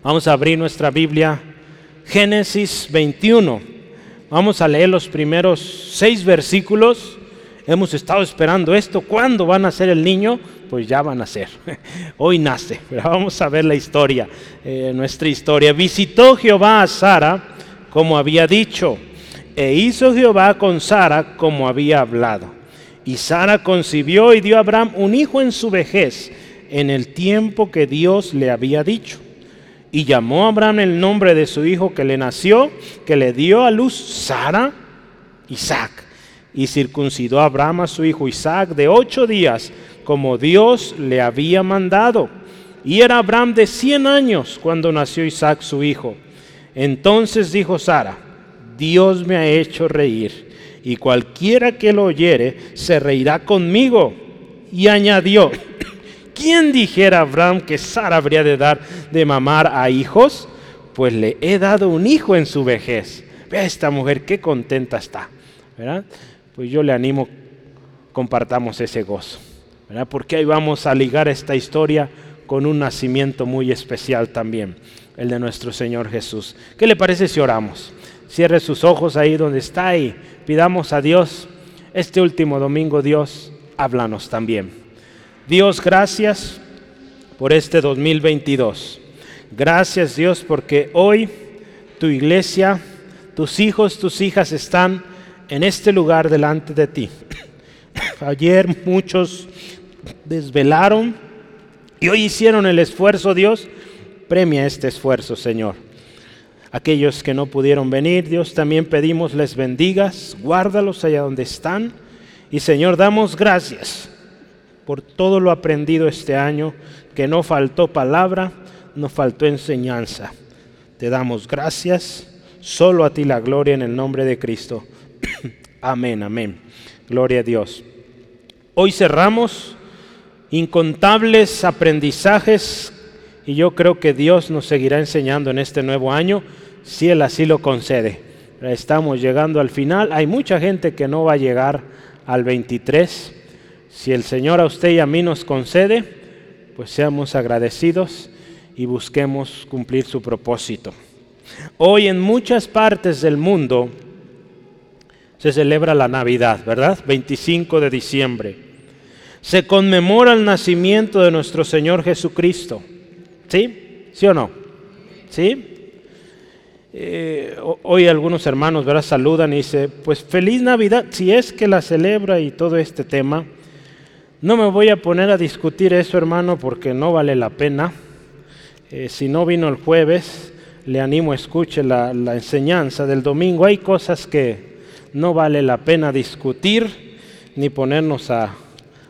Vamos a abrir nuestra Biblia, Génesis 21. Vamos a leer los primeros seis versículos. Hemos estado esperando esto. ¿Cuándo van a ser el niño? Pues ya van a ser. Hoy nace. Pero vamos a ver la historia, eh, nuestra historia. Visitó Jehová a Sara como había dicho, e hizo Jehová con Sara como había hablado. Y Sara concibió y dio a Abraham un hijo en su vejez, en el tiempo que Dios le había dicho. Y llamó a Abraham el nombre de su hijo que le nació, que le dio a luz Sara, Isaac. Y circuncidó a Abraham a su hijo Isaac de ocho días, como Dios le había mandado. Y era Abraham de cien años cuando nació Isaac su hijo. Entonces dijo Sara, Dios me ha hecho reír, y cualquiera que lo oyere se reirá conmigo. Y añadió, ¿quién dijera a Abraham que Sara habría de dar de mamar a hijos? Pues le he dado un hijo en su vejez. Ve a esta mujer, qué contenta está. ¿verdad? Pues yo le animo, compartamos ese gozo. ¿verdad? Porque ahí vamos a ligar esta historia con un nacimiento muy especial también, el de nuestro Señor Jesús. ¿Qué le parece si oramos? Cierre sus ojos ahí donde está y pidamos a Dios, este último domingo Dios, háblanos también. Dios, gracias por este 2022. Gracias Dios porque hoy tu iglesia, tus hijos, tus hijas están en este lugar delante de ti. Ayer muchos desvelaron y hoy hicieron el esfuerzo, Dios. Premia este esfuerzo, Señor. Aquellos que no pudieron venir, Dios, también pedimos les bendigas, guárdalos allá donde están. Y Señor, damos gracias por todo lo aprendido este año, que no faltó palabra, no faltó enseñanza. Te damos gracias, solo a ti la gloria en el nombre de Cristo. amén, amén. Gloria a Dios. Hoy cerramos incontables aprendizajes y yo creo que Dios nos seguirá enseñando en este nuevo año si Él así lo concede. Estamos llegando al final. Hay mucha gente que no va a llegar al 23 si el Señor a usted y a mí nos concede, pues seamos agradecidos y busquemos cumplir su propósito. Hoy en muchas partes del mundo se celebra la Navidad, ¿verdad? 25 de diciembre. Se conmemora el nacimiento de nuestro Señor Jesucristo. ¿Sí? ¿Sí o no? ¿Sí? Eh, hoy algunos hermanos ¿verdad? saludan y dicen, pues feliz Navidad, si es que la celebra y todo este tema. No me voy a poner a discutir eso, hermano, porque no vale la pena. Eh, si no vino el jueves, le animo a escuche la, la, enseñanza del domingo. Hay cosas que no vale la pena discutir ni ponernos a,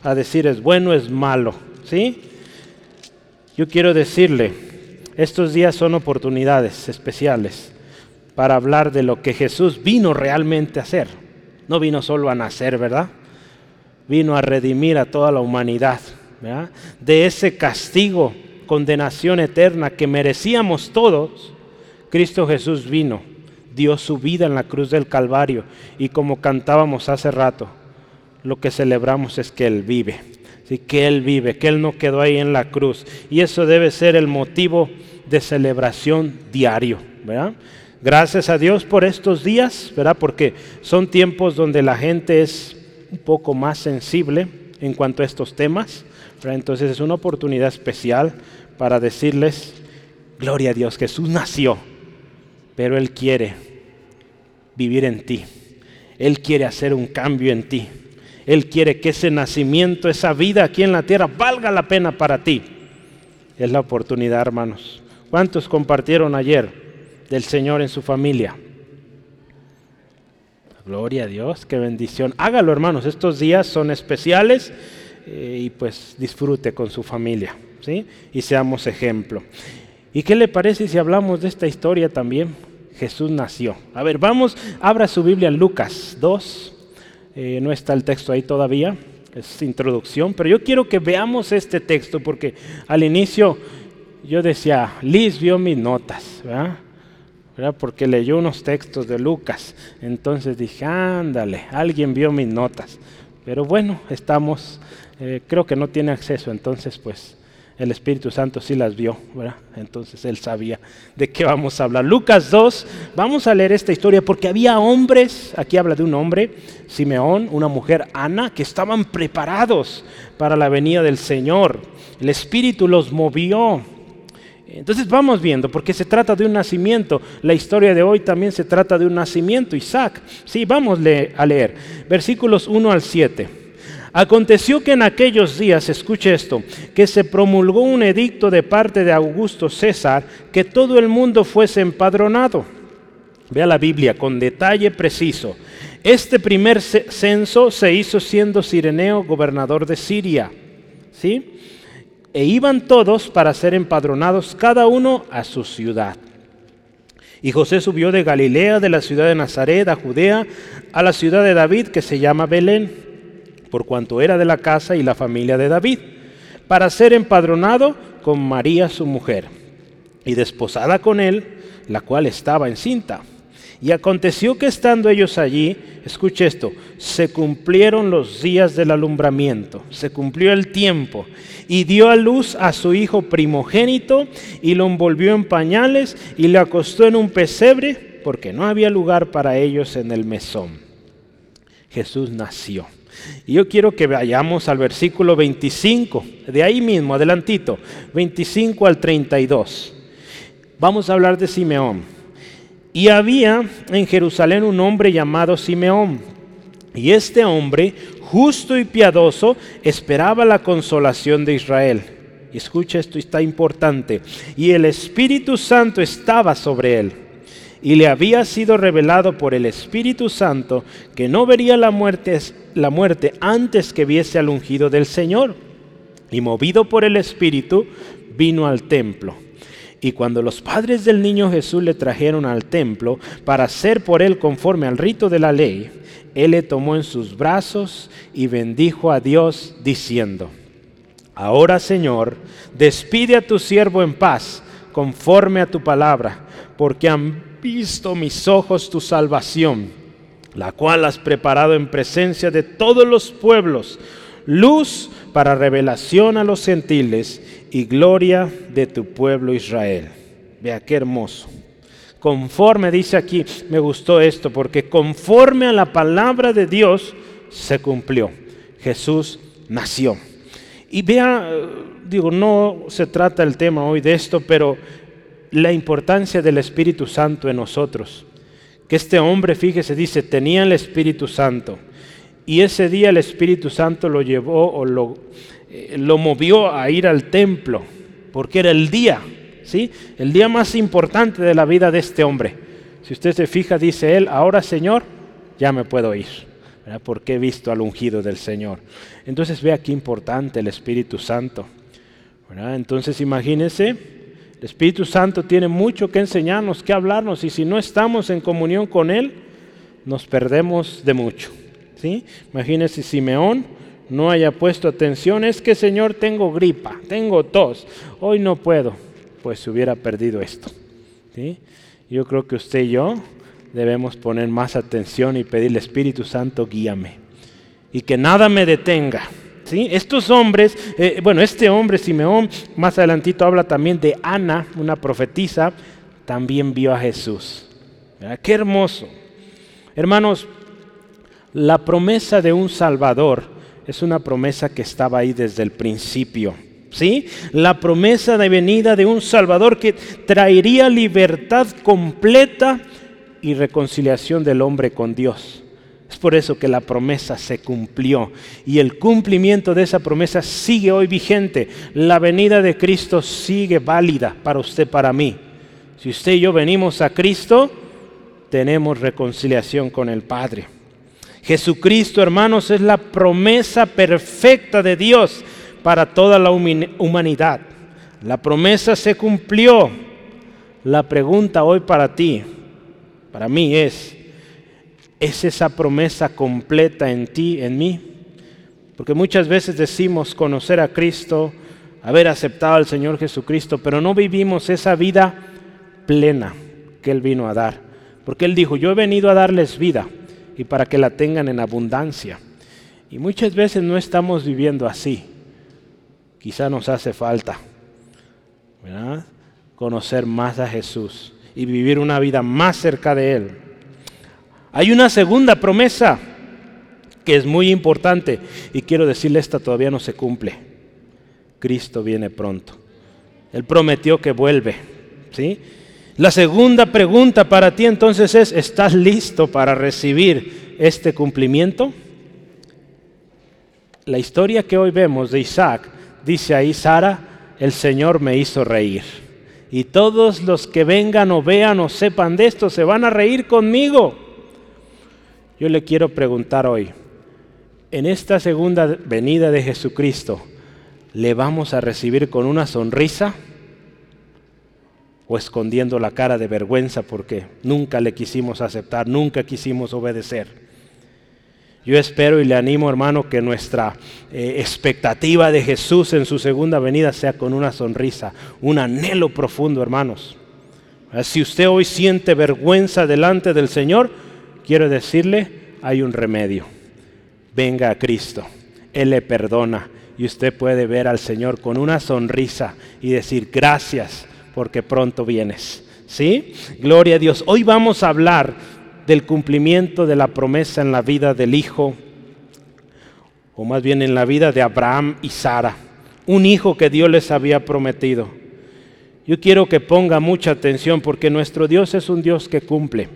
a decir es bueno, es malo. ¿sí? Yo quiero decirle, estos días son oportunidades especiales para hablar de lo que Jesús vino realmente a hacer. No vino solo a nacer, ¿verdad? Vino a redimir a toda la humanidad de ese castigo, condenación eterna que merecíamos todos. Cristo Jesús vino, dio su vida en la cruz del Calvario y como cantábamos hace rato, lo que celebramos es que Él vive, ¿sí? que Él vive, que Él no quedó ahí en la cruz. Y eso debe ser el motivo de celebración diario. ¿verdad? Gracias a Dios por estos días, ¿verdad? porque son tiempos donde la gente es un poco más sensible en cuanto a estos temas. Entonces es una oportunidad especial para decirles, gloria a Dios, Jesús nació, pero Él quiere vivir en ti. Él quiere hacer un cambio en ti. Él quiere que ese nacimiento, esa vida aquí en la tierra valga la pena para ti. Es la oportunidad, hermanos. ¿Cuántos compartieron ayer del Señor en su familia? Gloria a Dios, qué bendición. Hágalo hermanos, estos días son especiales eh, y pues disfrute con su familia, ¿sí? Y seamos ejemplo. ¿Y qué le parece si hablamos de esta historia también? Jesús nació. A ver, vamos, abra su Biblia en Lucas 2. Eh, no está el texto ahí todavía, es introducción, pero yo quiero que veamos este texto porque al inicio yo decía, Liz vio mis notas, ¿verdad? Porque leyó unos textos de Lucas. Entonces dije, ándale, alguien vio mis notas. Pero bueno, estamos, eh, creo que no tiene acceso, entonces pues el Espíritu Santo sí las vio, ¿verdad? Entonces él sabía de qué vamos a hablar. Lucas 2, vamos a leer esta historia porque había hombres, aquí habla de un hombre, Simeón, una mujer, Ana, que estaban preparados para la venida del Señor. El Espíritu los movió. Entonces vamos viendo, porque se trata de un nacimiento. La historia de hoy también se trata de un nacimiento, Isaac. Sí, vamos a leer. Versículos 1 al 7. Aconteció que en aquellos días, escuche esto, que se promulgó un edicto de parte de Augusto César que todo el mundo fuese empadronado. Vea la Biblia con detalle preciso. Este primer censo se hizo siendo Sireneo gobernador de Siria. ¿Sí? E iban todos para ser empadronados cada uno a su ciudad. Y José subió de Galilea, de la ciudad de Nazaret, a Judea, a la ciudad de David, que se llama Belén por cuanto era de la casa y la familia de David, para ser empadronado con María su mujer, y desposada con él, la cual estaba encinta. Y aconteció que estando ellos allí, escuche esto, se cumplieron los días del alumbramiento, se cumplió el tiempo, y dio a luz a su hijo primogénito, y lo envolvió en pañales, y le acostó en un pesebre, porque no había lugar para ellos en el mesón. Jesús nació. Y yo quiero que vayamos al versículo 25, de ahí mismo, adelantito, 25 al 32. Vamos a hablar de Simeón. Y había en Jerusalén un hombre llamado Simeón. Y este hombre, justo y piadoso, esperaba la consolación de Israel. Escucha esto, está importante. Y el Espíritu Santo estaba sobre él y le había sido revelado por el Espíritu Santo que no vería la muerte, la muerte antes que viese al ungido del Señor. Y movido por el Espíritu, vino al templo. Y cuando los padres del niño Jesús le trajeron al templo para ser por él conforme al rito de la ley, él le tomó en sus brazos y bendijo a Dios diciendo, Ahora Señor, despide a tu siervo en paz, conforme a tu palabra, porque han visto mis ojos tu salvación, la cual has preparado en presencia de todos los pueblos, luz para revelación a los gentiles y gloria de tu pueblo Israel. Vea qué hermoso. Conforme, dice aquí, me gustó esto, porque conforme a la palabra de Dios se cumplió. Jesús nació. Y vea, digo, no se trata el tema hoy de esto, pero la importancia del Espíritu Santo en nosotros. Que este hombre, fíjese, dice, tenía el Espíritu Santo. Y ese día el Espíritu Santo lo llevó o lo, eh, lo movió a ir al templo, porque era el día, ¿sí? El día más importante de la vida de este hombre. Si usted se fija, dice él, ahora Señor, ya me puedo ir, porque he visto al ungido del Señor. Entonces vea qué importante el Espíritu Santo. Entonces imagínese el Espíritu Santo tiene mucho que enseñarnos, que hablarnos, y si no estamos en comunión con Él, nos perdemos de mucho. ¿Sí? Imagínese Simeón no haya puesto atención, es que Señor tengo gripa, tengo tos, hoy no puedo, pues hubiera perdido esto. Yo creo que usted y yo debemos poner más atención y pedirle Espíritu Santo, guíame, y que nada me detenga. Estos hombres, eh, bueno, este hombre Simeón, más adelantito habla también de Ana, una profetisa, también vio a Jesús. Qué hermoso. Hermanos, la promesa de un Salvador es una promesa que estaba ahí desde el principio. ¿Sí? La promesa de venida de un Salvador que traería libertad completa y reconciliación del hombre con Dios. Es por eso que la promesa se cumplió y el cumplimiento de esa promesa sigue hoy vigente. La venida de Cristo sigue válida para usted, para mí. Si usted y yo venimos a Cristo, tenemos reconciliación con el Padre. Jesucristo, hermanos, es la promesa perfecta de Dios para toda la humanidad. La promesa se cumplió. La pregunta hoy para ti, para mí es, ¿Es esa promesa completa en ti, en mí? Porque muchas veces decimos conocer a Cristo, haber aceptado al Señor Jesucristo, pero no vivimos esa vida plena que Él vino a dar. Porque Él dijo, yo he venido a darles vida y para que la tengan en abundancia. Y muchas veces no estamos viviendo así. quizá nos hace falta conocer más a Jesús y vivir una vida más cerca de Él. Hay una segunda promesa que es muy importante y quiero decirle esta todavía no se cumple. Cristo viene pronto. Él prometió que vuelve, ¿sí? La segunda pregunta para ti entonces es, ¿estás listo para recibir este cumplimiento? La historia que hoy vemos de Isaac dice ahí, Sara, el Señor me hizo reír. Y todos los que vengan o vean o sepan de esto se van a reír conmigo. Yo le quiero preguntar hoy, en esta segunda venida de Jesucristo, ¿le vamos a recibir con una sonrisa? O escondiendo la cara de vergüenza porque nunca le quisimos aceptar, nunca quisimos obedecer. Yo espero y le animo, hermano, que nuestra eh, expectativa de Jesús en su segunda venida sea con una sonrisa, un anhelo profundo, hermanos. Si usted hoy siente vergüenza delante del Señor, quiero decirle, hay un remedio. Venga a Cristo, Él le perdona y usted puede ver al Señor con una sonrisa y decir, gracias porque pronto vienes. ¿Sí? Gloria a Dios. Hoy vamos a hablar del cumplimiento de la promesa en la vida del Hijo, o más bien en la vida de Abraham y Sara, un hijo que Dios les había prometido. Yo quiero que ponga mucha atención porque nuestro Dios es un Dios que cumple.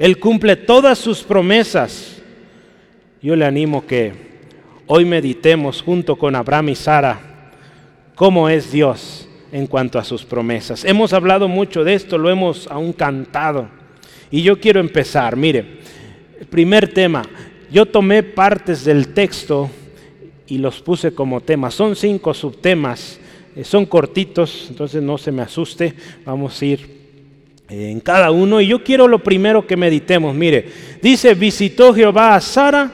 Él cumple todas sus promesas. Yo le animo que hoy meditemos junto con Abraham y Sara cómo es Dios en cuanto a sus promesas. Hemos hablado mucho de esto, lo hemos aún cantado. Y yo quiero empezar, mire, primer tema, yo tomé partes del texto y los puse como temas. Son cinco subtemas, eh, son cortitos, entonces no se me asuste, vamos a ir eh, en cada uno. Y yo quiero lo primero que meditemos, mire, dice, visitó Jehová a Sara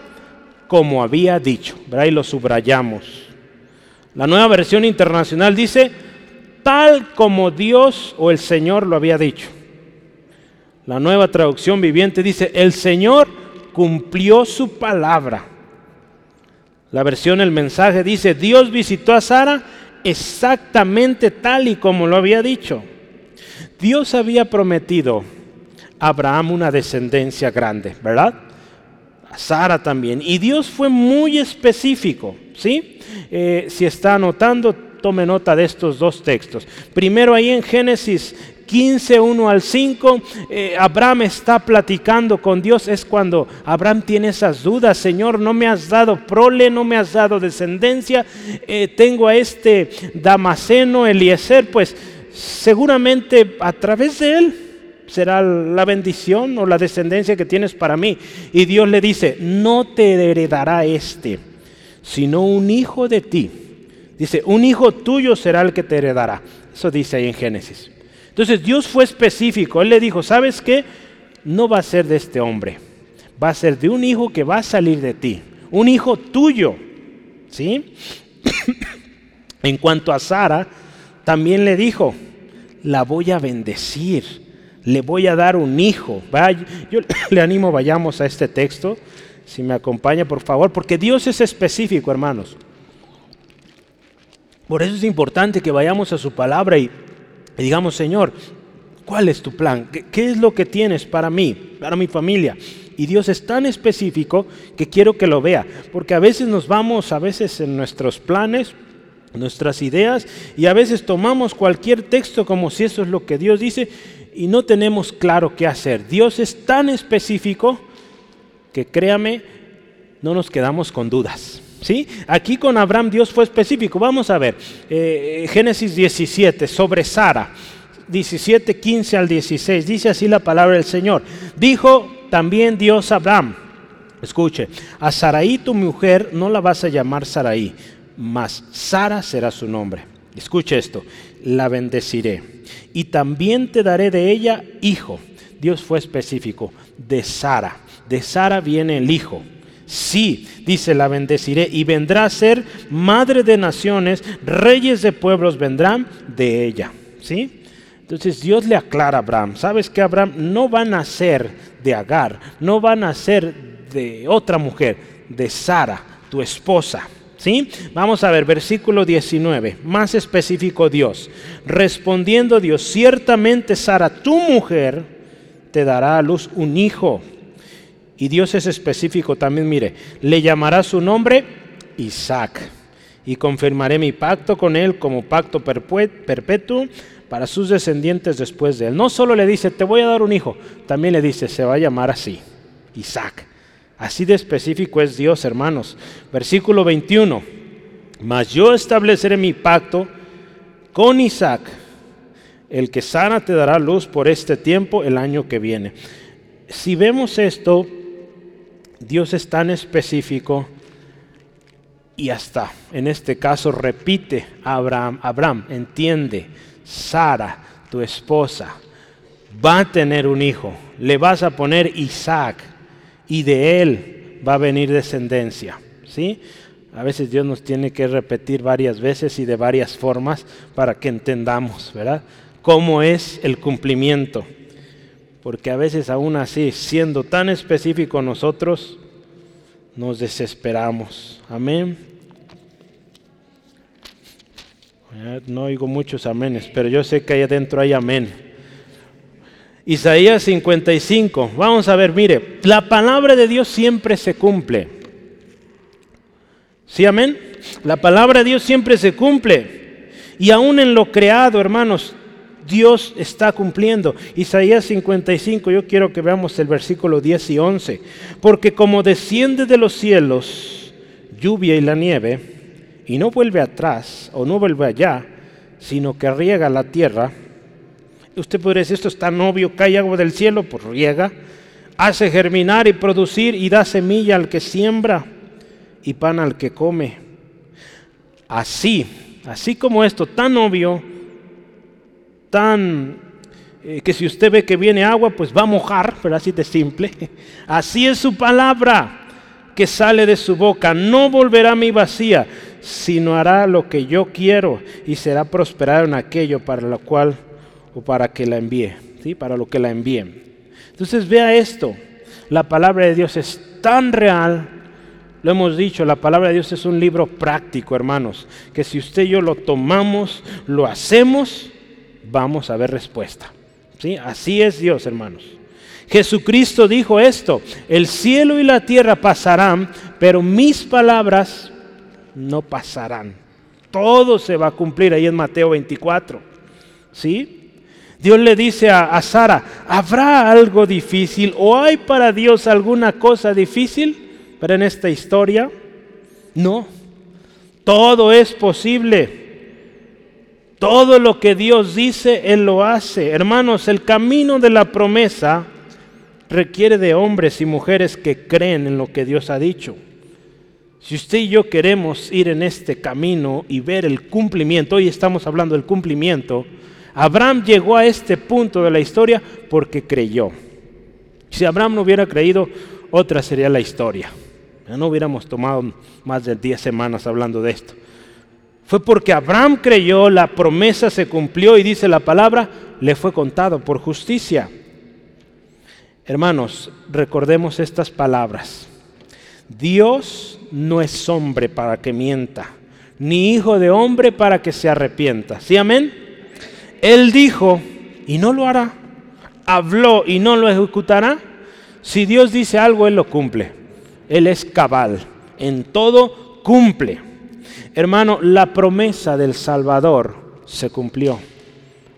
como había dicho, ahí lo subrayamos. La nueva versión internacional dice, tal como Dios o el Señor lo había dicho. La nueva traducción viviente dice, el Señor cumplió su palabra. La versión El mensaje dice, Dios visitó a Sara exactamente tal y como lo había dicho. Dios había prometido a Abraham una descendencia grande, ¿verdad? A Sara también. Y Dios fue muy específico, ¿sí? Eh, si está anotando, tome nota de estos dos textos. Primero ahí en Génesis 15, 1 al 5, eh, Abraham está platicando con Dios, es cuando Abraham tiene esas dudas, Señor, no me has dado prole, no me has dado descendencia, eh, tengo a este Damaseno, Eliezer, pues seguramente a través de él será la bendición o la descendencia que tienes para mí. Y Dios le dice, no te heredará este, sino un hijo de ti Dice, un hijo tuyo será el que te heredará. Eso dice ahí en Génesis. Entonces Dios fue específico. Él le dijo, ¿sabes qué? No va a ser de este hombre. Va a ser de un hijo que va a salir de ti. Un hijo tuyo. ¿Sí? en cuanto a Sara, también le dijo, la voy a bendecir. Le voy a dar un hijo. yo le animo, vayamos a este texto. Si me acompaña, por favor, porque Dios es específico, hermanos. Por eso es importante que vayamos a su palabra y, digamos, Señor, ¿cuál es tu plan? ¿Qué, es lo que tienes para mí, para mi familia? Y Dios es tan específico que quiero que lo vea, porque a veces nos vamos, a veces en nuestros planes, nuestras ideas, y a veces tomamos cualquier texto como si eso es lo que Dios dice y no tenemos claro qué hacer. Dios es tan específico que créame, no nos quedamos con dudas. ¿Sí? Aquí con Abraham Dios fue específico. Vamos a ver, eh, Génesis 17, sobre Sara, 17, 15 al 16, dice así la palabra del Señor. Dijo también Dios a Abraham, escuche, a Saraí tu mujer no la vas a llamar Saraí, mas Sara será su nombre. Escuche esto, la bendeciré y también te daré de ella hijo. Dios fue específico, de Sara. De Sara viene el hijo. Sí, dice, la bendeciré y vendrá a ser madre de naciones, reyes de pueblos vendrán de ella. ¿Sí? Entonces Dios le aclara a Abraham, ¿sabes que Abraham no va a nacer de Agar, no va a nacer de otra mujer, de Sara, tu esposa? ¿Sí? Vamos a ver, versículo 19, más específico Dios. Respondiendo Dios, ciertamente Sara, tu mujer, te dará a luz un hijo. Y Dios es específico también, mire, le llamará su nombre Isaac. Y confirmaré mi pacto con él como pacto perpetuo para sus descendientes después de él. No solo le dice, te voy a dar un hijo, también le dice, se va a llamar así, Isaac. Así de específico es Dios, hermanos. Versículo 21. Mas yo estableceré mi pacto con Isaac, el que sana te dará luz por este tiempo el año que viene. Si vemos esto, Dios es tan específico y hasta en este caso repite Abraham, Abraham, entiende, Sara, tu esposa, va a tener un hijo, le vas a poner Isaac y de él va a venir descendencia. ¿sí? A veces Dios nos tiene que repetir varias veces y de varias formas para que entendamos, ¿verdad? Cómo es el cumplimiento. Porque a veces aún así, siendo tan específico nosotros, nos desesperamos. Amén. No oigo muchos amenes, pero yo sé que ahí adentro hay amén. Isaías 55. Vamos a ver, mire, la palabra de Dios siempre se cumple. ¿Sí, amén? La palabra de Dios siempre se cumple. Y aún en lo creado, hermanos, Dios está cumpliendo. Isaías 55, yo quiero que veamos el versículo 10 y 11. Porque como desciende de los cielos lluvia y la nieve, y no vuelve atrás o no vuelve allá, sino que riega la tierra, Usted podría decir, esto es tan obvio, cae agua del cielo, pues riega, hace germinar y producir y da semilla al que siembra y pan al que come. Así, así como esto, tan obvio, tan eh, que si usted ve que viene agua, pues va a mojar, pero así de simple. Así es su palabra que sale de su boca, no volverá a mí vacía, sino hará lo que yo quiero y será prosperado en aquello para lo cual o para que la envíe, ¿sí? para lo que la envíen. Entonces vea esto, la palabra de Dios es tan real, lo hemos dicho, la palabra de Dios es un libro práctico, hermanos, que si usted y yo lo tomamos, lo hacemos, vamos a ver respuesta. ¿sí? Así es Dios, hermanos. Jesucristo dijo esto, el cielo y la tierra pasarán, pero mis palabras no pasarán. Todo se va a cumplir ahí en Mateo 24. ¿Sí? Dios le dice a, Sara, ¿habrá algo difícil o hay para Dios alguna cosa difícil? Pero en esta historia, no. Todo es posible. Todo lo que Dios dice, Él lo hace. Hermanos, el camino de la promesa requiere de hombres y mujeres que creen en lo que Dios ha dicho. Si usted y yo queremos ir en este camino y ver el cumplimiento, hoy estamos hablando del cumplimiento, Abraham llegó a este punto de la historia porque creyó. Si Abraham no hubiera creído, otra sería la historia. No hubiéramos tomado más de 10 semanas hablando de esto. Fue porque Abraham creyó, la promesa se cumplió y dice la palabra, le fue contado por justicia. Hermanos, recordemos estas palabras. Dios no es hombre para que mienta, ni hijo de hombre para que se arrepienta. ¿Sí, amén? Él dijo y no lo hará. Habló y no lo ejecutará. Si Dios dice algo, Él lo cumple. Él es cabal. En todo cumple. Hermano, la promesa del Salvador se cumplió.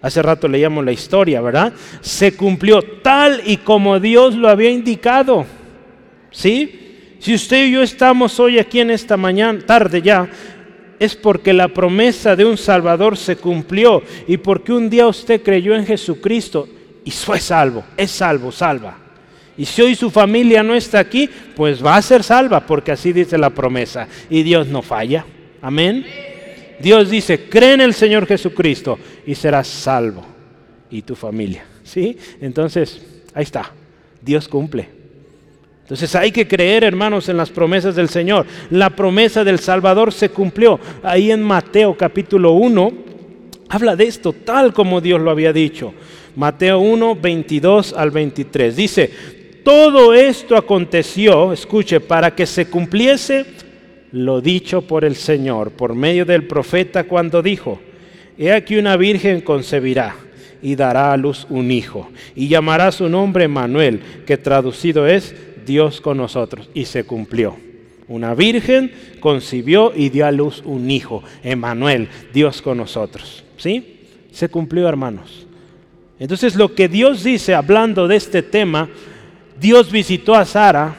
Hace rato leíamos la historia, ¿verdad? Se cumplió tal y como Dios lo había indicado. ¿Sí? Si usted y yo estamos hoy aquí en esta mañana, tarde ya, es porque la promesa de un Salvador se cumplió y porque un día usted creyó en Jesucristo y fue salvo, es salvo, salva. Y si hoy su familia no está aquí, pues va a ser salva, porque así dice la promesa. Y Dios no falla. Amén. Dios dice, cree en el Señor Jesucristo y serás salvo. Y tu familia. ¿Sí? Entonces, ahí está. Dios cumple. Entonces hay que creer, hermanos, en las promesas del Señor. La promesa del Salvador se cumplió. Ahí en Mateo capítulo 1 habla de esto tal como Dios lo había dicho. Mateo 1, 22 al 23. Dice, todo esto aconteció, escuche, para que se cumpliese lo dicho por el Señor por medio del profeta cuando dijo, He aquí una virgen concebirá y dará a luz un hijo, y llamará su nombre Manuel, que traducido es Dios con nosotros, y se cumplió. Una virgen concibió y dio a luz un hijo, Emanuel, Dios con nosotros. ¿Sí? Se cumplió, hermanos. Entonces lo que Dios dice hablando de este tema, Dios visitó a Sara,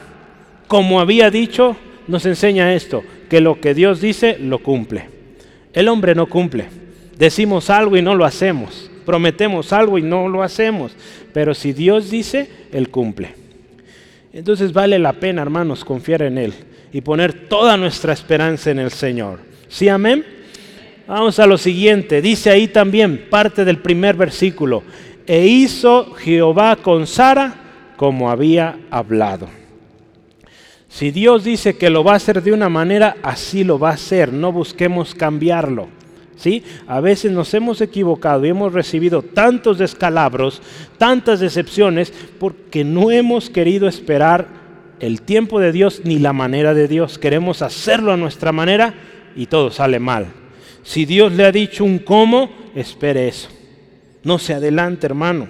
como había dicho, nos enseña esto, que lo que Dios dice lo cumple. El hombre no cumple. Decimos algo y no lo hacemos. Prometemos algo y no lo hacemos. Pero si Dios dice, Él cumple. Entonces vale la pena, hermanos, confiar en Él y poner toda nuestra esperanza en el Señor. ¿Sí, amén? Vamos a lo siguiente. Dice ahí también parte del primer versículo. E hizo Jehová con Sara como había hablado. Si Dios dice que lo va a hacer de una manera, así lo va a hacer. No busquemos cambiarlo. ¿Sí? A veces nos hemos equivocado y hemos recibido tantos descalabros, tantas decepciones, porque no hemos querido esperar el tiempo de Dios ni la manera de Dios. Queremos hacerlo a nuestra manera y todo sale mal. Si Dios le ha dicho un cómo, espere eso. No se adelante, hermano.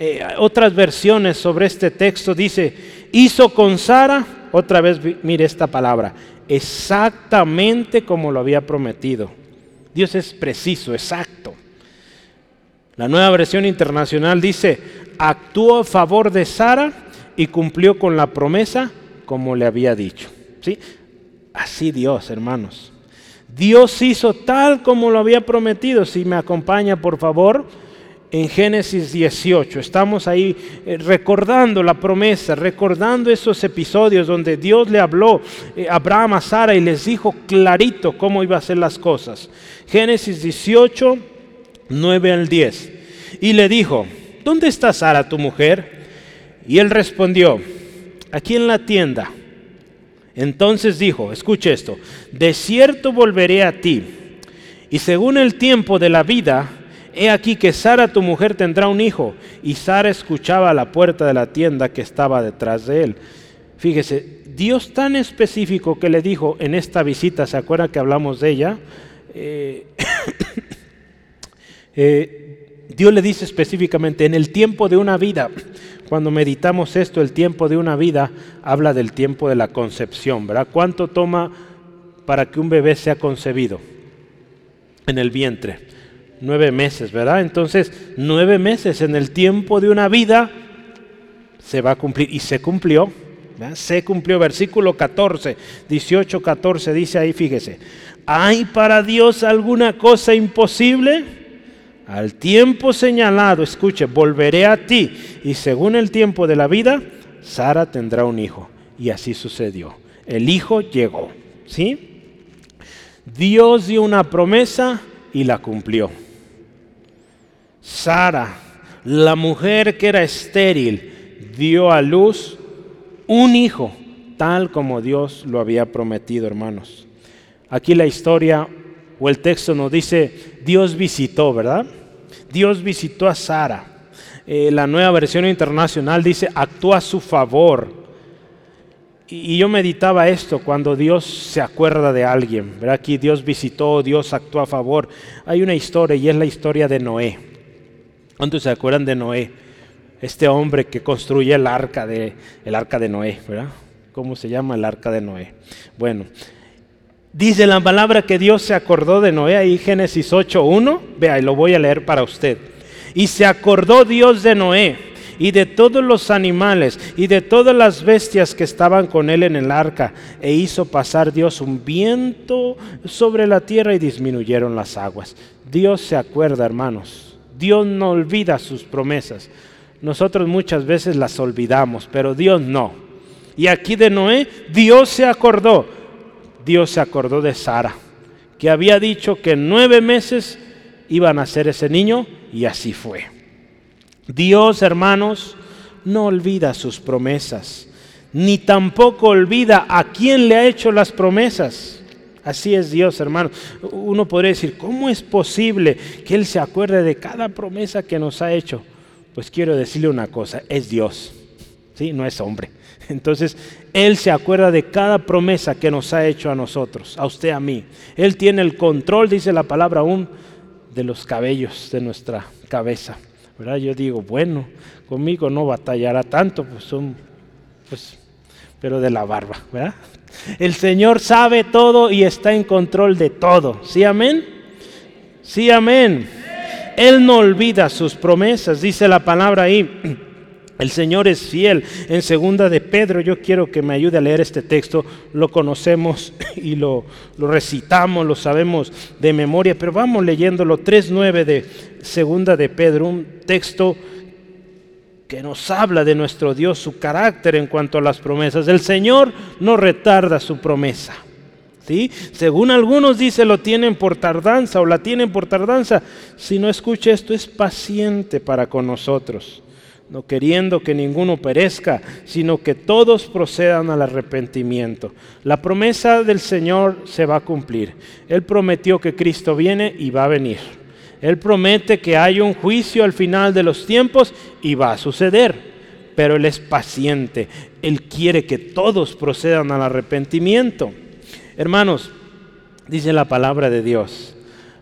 Eh, otras versiones sobre este texto dice, hizo con Sara, otra vez mire esta palabra, exactamente como lo había prometido. Dios es preciso, exacto. La nueva versión internacional dice, actuó a favor de Sara y cumplió con la promesa como le había dicho. ¿Sí? Así Dios, hermanos. Dios hizo tal como lo había prometido. Si me acompaña, por favor, en Génesis 18. Estamos ahí eh, recordando la promesa, recordando esos episodios donde Dios le habló eh, a Abraham a Sara y les dijo clarito cómo iba a hacer las cosas. Génesis 18, 9 al 10. Y le dijo, ¿dónde está Sara tu mujer? Y él respondió, aquí en la tienda. Entonces dijo, escuche esto, de cierto volveré a ti. Y según el tiempo de la vida, he aquí que Sara tu mujer tendrá un hijo. Y Sara escuchaba a la puerta de la tienda que estaba detrás de él. Fíjese, Dios tan específico que le dijo en esta visita, ¿se acuerda que hablamos de ella? Eh, eh, Dios le dice específicamente, en el tiempo de una vida, cuando meditamos esto, el tiempo de una vida habla del tiempo de la concepción, ¿verdad? ¿Cuánto toma para que un bebé sea concebido en el vientre? Nueve meses, ¿verdad? Entonces, nueve meses en el tiempo de una vida se va a cumplir y se cumplió. Se cumplió, versículo 14, 18, 14 dice ahí, fíjese, ¿hay para Dios alguna cosa imposible? Al tiempo señalado, escuche, volveré a ti y según el tiempo de la vida, Sara tendrá un hijo. Y así sucedió. El hijo llegó. ¿Sí? Dios dio una promesa y la cumplió. Sara, la mujer que era estéril, dio a luz un hijo, tal como Dios lo había prometido, hermanos. Aquí la historia o el texto nos dice, Dios visitó, ¿verdad? Dios visitó a Sara. Eh, la nueva versión internacional dice, actuó a su favor. Y, yo meditaba esto cuando Dios se acuerda de alguien. ¿verdad? Aquí Dios visitó, Dios actuó a favor. Hay una historia y es la historia de Noé. ¿Cuántos se acuerdan de Noé? Este hombre que construye el arca de, el arca de Noé, ¿verdad? ¿Cómo se llama el arca de Noé? Bueno, Dice la palabra que Dios se acordó de Noé, ahí Génesis 8.1, vea, y lo voy a leer para usted. Y se acordó Dios de Noé y de todos los animales y de todas las bestias que estaban con él en el arca, e hizo pasar Dios un viento sobre la tierra y disminuyeron las aguas. Dios se acuerda, hermanos. Dios no olvida sus promesas. Nosotros muchas veces las olvidamos, pero Dios no. Y aquí de Noé, Dios se acordó Dios se acordó de Sara, que había dicho que en nueve meses iban a ser ese niño y así fue. Dios, hermanos, no olvida sus promesas, ni tampoco olvida a quién le ha hecho las promesas. Así es Dios, hermanos. Uno podría decir, ¿cómo es posible que Él se acuerde de cada promesa que nos ha hecho? Pues quiero decirle una cosa, es Dios. ¿sí? No es hombre. Entonces, Él se acuerda de cada promesa que nos ha hecho a nosotros, a usted, a mí. Él tiene el control, dice la palabra aún, de los cabellos de nuestra cabeza. ¿verdad? Yo digo, bueno, conmigo no batallará tanto, pues son, pues, pero de la barba, ¿verdad? El Señor sabe todo y está en control de todo. ¿Sí, amén? Sí, amén. Él no olvida sus promesas, dice la palabra ahí. El Señor es fiel. En segunda de Pedro, yo quiero que me ayude a leer este texto. Lo conocemos y lo, recitamos, lo sabemos de memoria, pero vamos leyéndolo. 3.9 de segunda de Pedro, un texto que nos habla de nuestro Dios, su carácter en cuanto a las promesas. El Señor no retarda su promesa. ¿Sí? Según algunos dice lo tienen por tardanza o la tienen por tardanza. Si no escucha esto, es paciente para con nosotros, no queriendo que ninguno perezca, sino que todos procedan al arrepentimiento. La promesa del Señor se va a cumplir. Él prometió que Cristo viene y va a venir. Él promete que hay un juicio al final de los tiempos y va a suceder, pero Él es paciente. Él quiere que todos procedan al arrepentimiento. Hermanos, dice la palabra de Dios,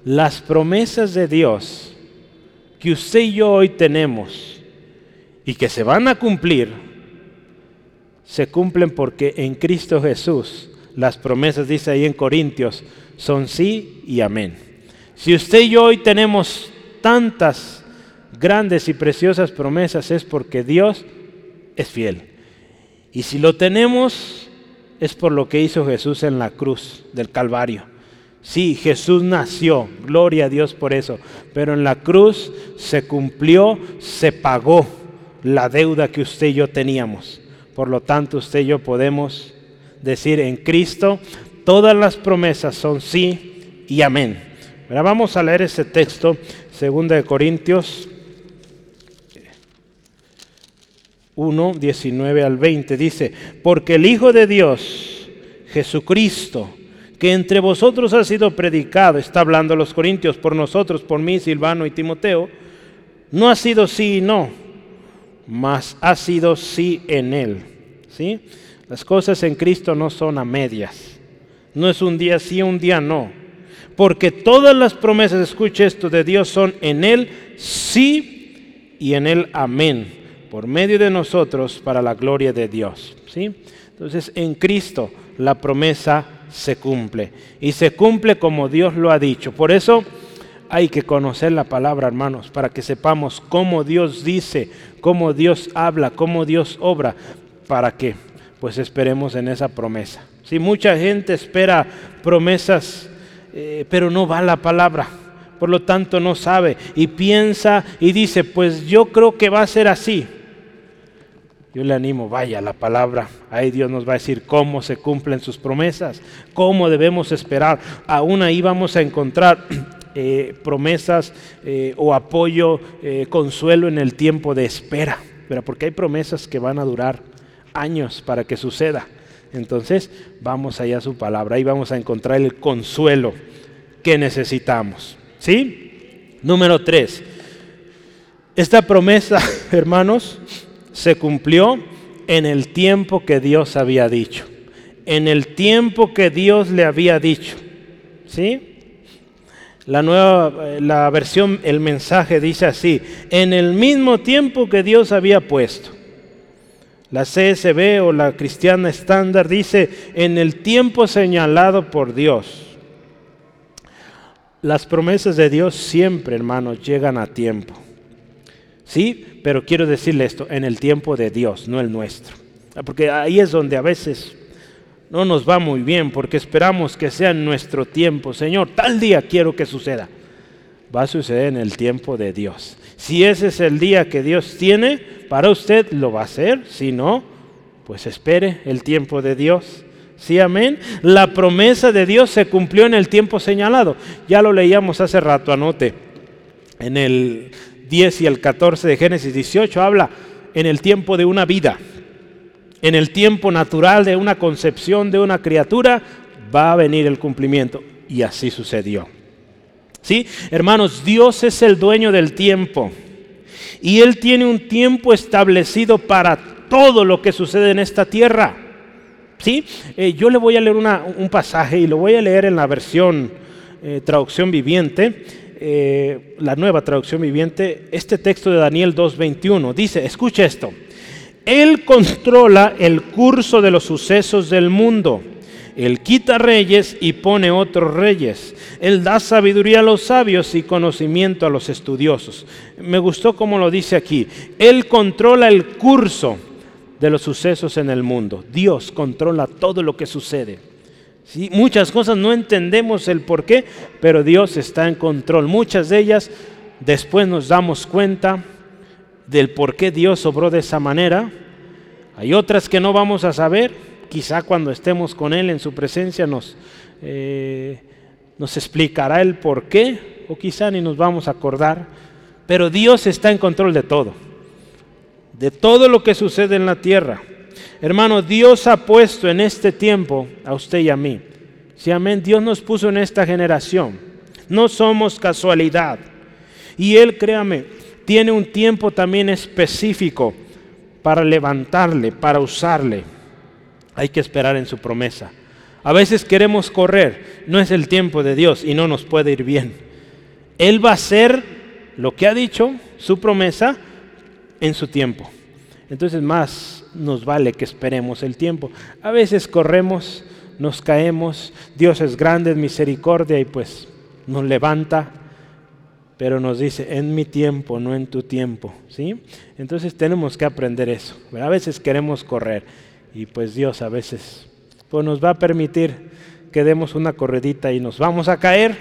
las promesas de Dios que usted y yo hoy tenemos y que se van a cumplir, se cumplen porque en Cristo Jesús las promesas, dice ahí en Corintios, son sí y amén. Si usted y yo hoy tenemos tantas grandes y preciosas promesas es porque Dios es fiel. Y si lo tenemos es por lo que hizo Jesús en la cruz del Calvario. Sí, Jesús nació, gloria a Dios por eso, pero en la cruz se cumplió, se pagó la deuda que usted y yo teníamos. Por lo tanto, usted y yo podemos decir en Cristo, todas las promesas son sí y amén vamos a leer ese texto, 2 de Corintios 1, 19 al 20. Dice, porque el Hijo de Dios, Jesucristo, que entre vosotros ha sido predicado, está hablando los Corintios por nosotros, por mí, Silvano y Timoteo, no ha sido sí y no, mas ha sido sí en Él. ¿Sí? Las cosas en Cristo no son a medias. No es un día sí, un día no porque todas las promesas, escuche esto, de Dios son en Él sí y en Él amén, por medio de nosotros para la gloria de Dios. ¿sí? Entonces en Cristo la promesa se cumple y se cumple como Dios lo ha dicho. Por eso hay que conocer la palabra, hermanos, para que sepamos cómo Dios dice, cómo Dios habla, cómo Dios obra. ¿Para qué? Pues esperemos en esa promesa. Si mucha gente espera promesas eh, pero no va la palabra. Por lo tanto no sabe y piensa y dice, pues yo creo que va a ser así. Yo le animo, vaya la palabra. Ahí Dios nos va a decir cómo se cumplen sus promesas, cómo debemos esperar. Aún ahí vamos a encontrar eh, promesas eh, o apoyo, consuelo en el tiempo de espera. Pero porque hay promesas que van a durar años para que suceda. Entonces, vamos allá a su palabra, ahí vamos a encontrar el consuelo que necesitamos. ¿Sí? Número tres. Esta promesa, hermanos, se cumplió en el tiempo que Dios había dicho. En el tiempo que Dios le había dicho. ¿Sí? La nueva la versión el mensaje dice así, en el mismo tiempo que Dios había puesto. La CSB o la cristiana estándar dice en el tiempo señalado por Dios. Las promesas de Dios siempre, hermanos, llegan a tiempo. Sí, pero quiero decirle esto, en el tiempo de Dios, no el nuestro. Porque ahí es donde a veces no nos va muy bien, porque esperamos que sea en nuestro tiempo. Señor, tal día quiero que suceda. Va a suceder en el tiempo de Dios. Si ese es el día que Dios tiene para usted, lo va a hacer. Si no, pues espere el tiempo de Dios. Sí, amén. La promesa de Dios se cumplió en el tiempo señalado. Ya lo leíamos hace rato, anote. En el 10 y el 14 de Génesis 18 habla en el tiempo de una vida. En el tiempo natural de una concepción de una criatura va a venir el cumplimiento. Y así sucedió. ¿Sí? Hermanos, Dios es el dueño del tiempo. Y Él tiene un tiempo establecido para todo lo que sucede en esta tierra. ¿Sí? Eh, yo le voy a leer un pasaje y lo voy a leer en la versión eh, traducción viviente, eh, la nueva traducción viviente, este texto de Daniel 2.21. Dice, escucha esto, Él controla el curso de los sucesos del mundo. Él quita reyes y pone otros reyes. Él da sabiduría a los sabios y conocimiento a los estudiosos. Me gustó como lo dice aquí. Él controla el curso de los sucesos en el mundo. Dios controla todo lo que sucede. ¿Sí? Muchas cosas no entendemos el por qué, pero Dios está en control. Muchas de ellas después nos damos cuenta del por qué Dios obró de esa manera. Hay otras que no vamos a saber, quizá cuando estemos con Él en su presencia nos, eh, nos explicará el por qué, o quizá ni nos vamos a acordar, pero Dios está en control de todo de todo lo que sucede en la tierra. Hermano, Dios ha puesto en este tiempo a usted y a mí. Sí, amén. Dios nos puso en esta generación. No somos casualidad. Y Él, créame, tiene un tiempo también específico para levantarle, para usarle. Hay que esperar en su promesa. A veces queremos correr, no es el tiempo de Dios y no nos puede ir bien. Él va a hacer lo que ha dicho, su promesa, en su tiempo. Entonces más nos vale que esperemos el tiempo. A veces corremos, nos caemos, Dios es grande en misericordia y pues nos levanta, pero nos dice, en mi tiempo, no en tu tiempo. ¿sí? Entonces tenemos que aprender eso. A veces queremos correr y pues Dios a veces pues nos va a permitir que demos una corredita y nos vamos a caer,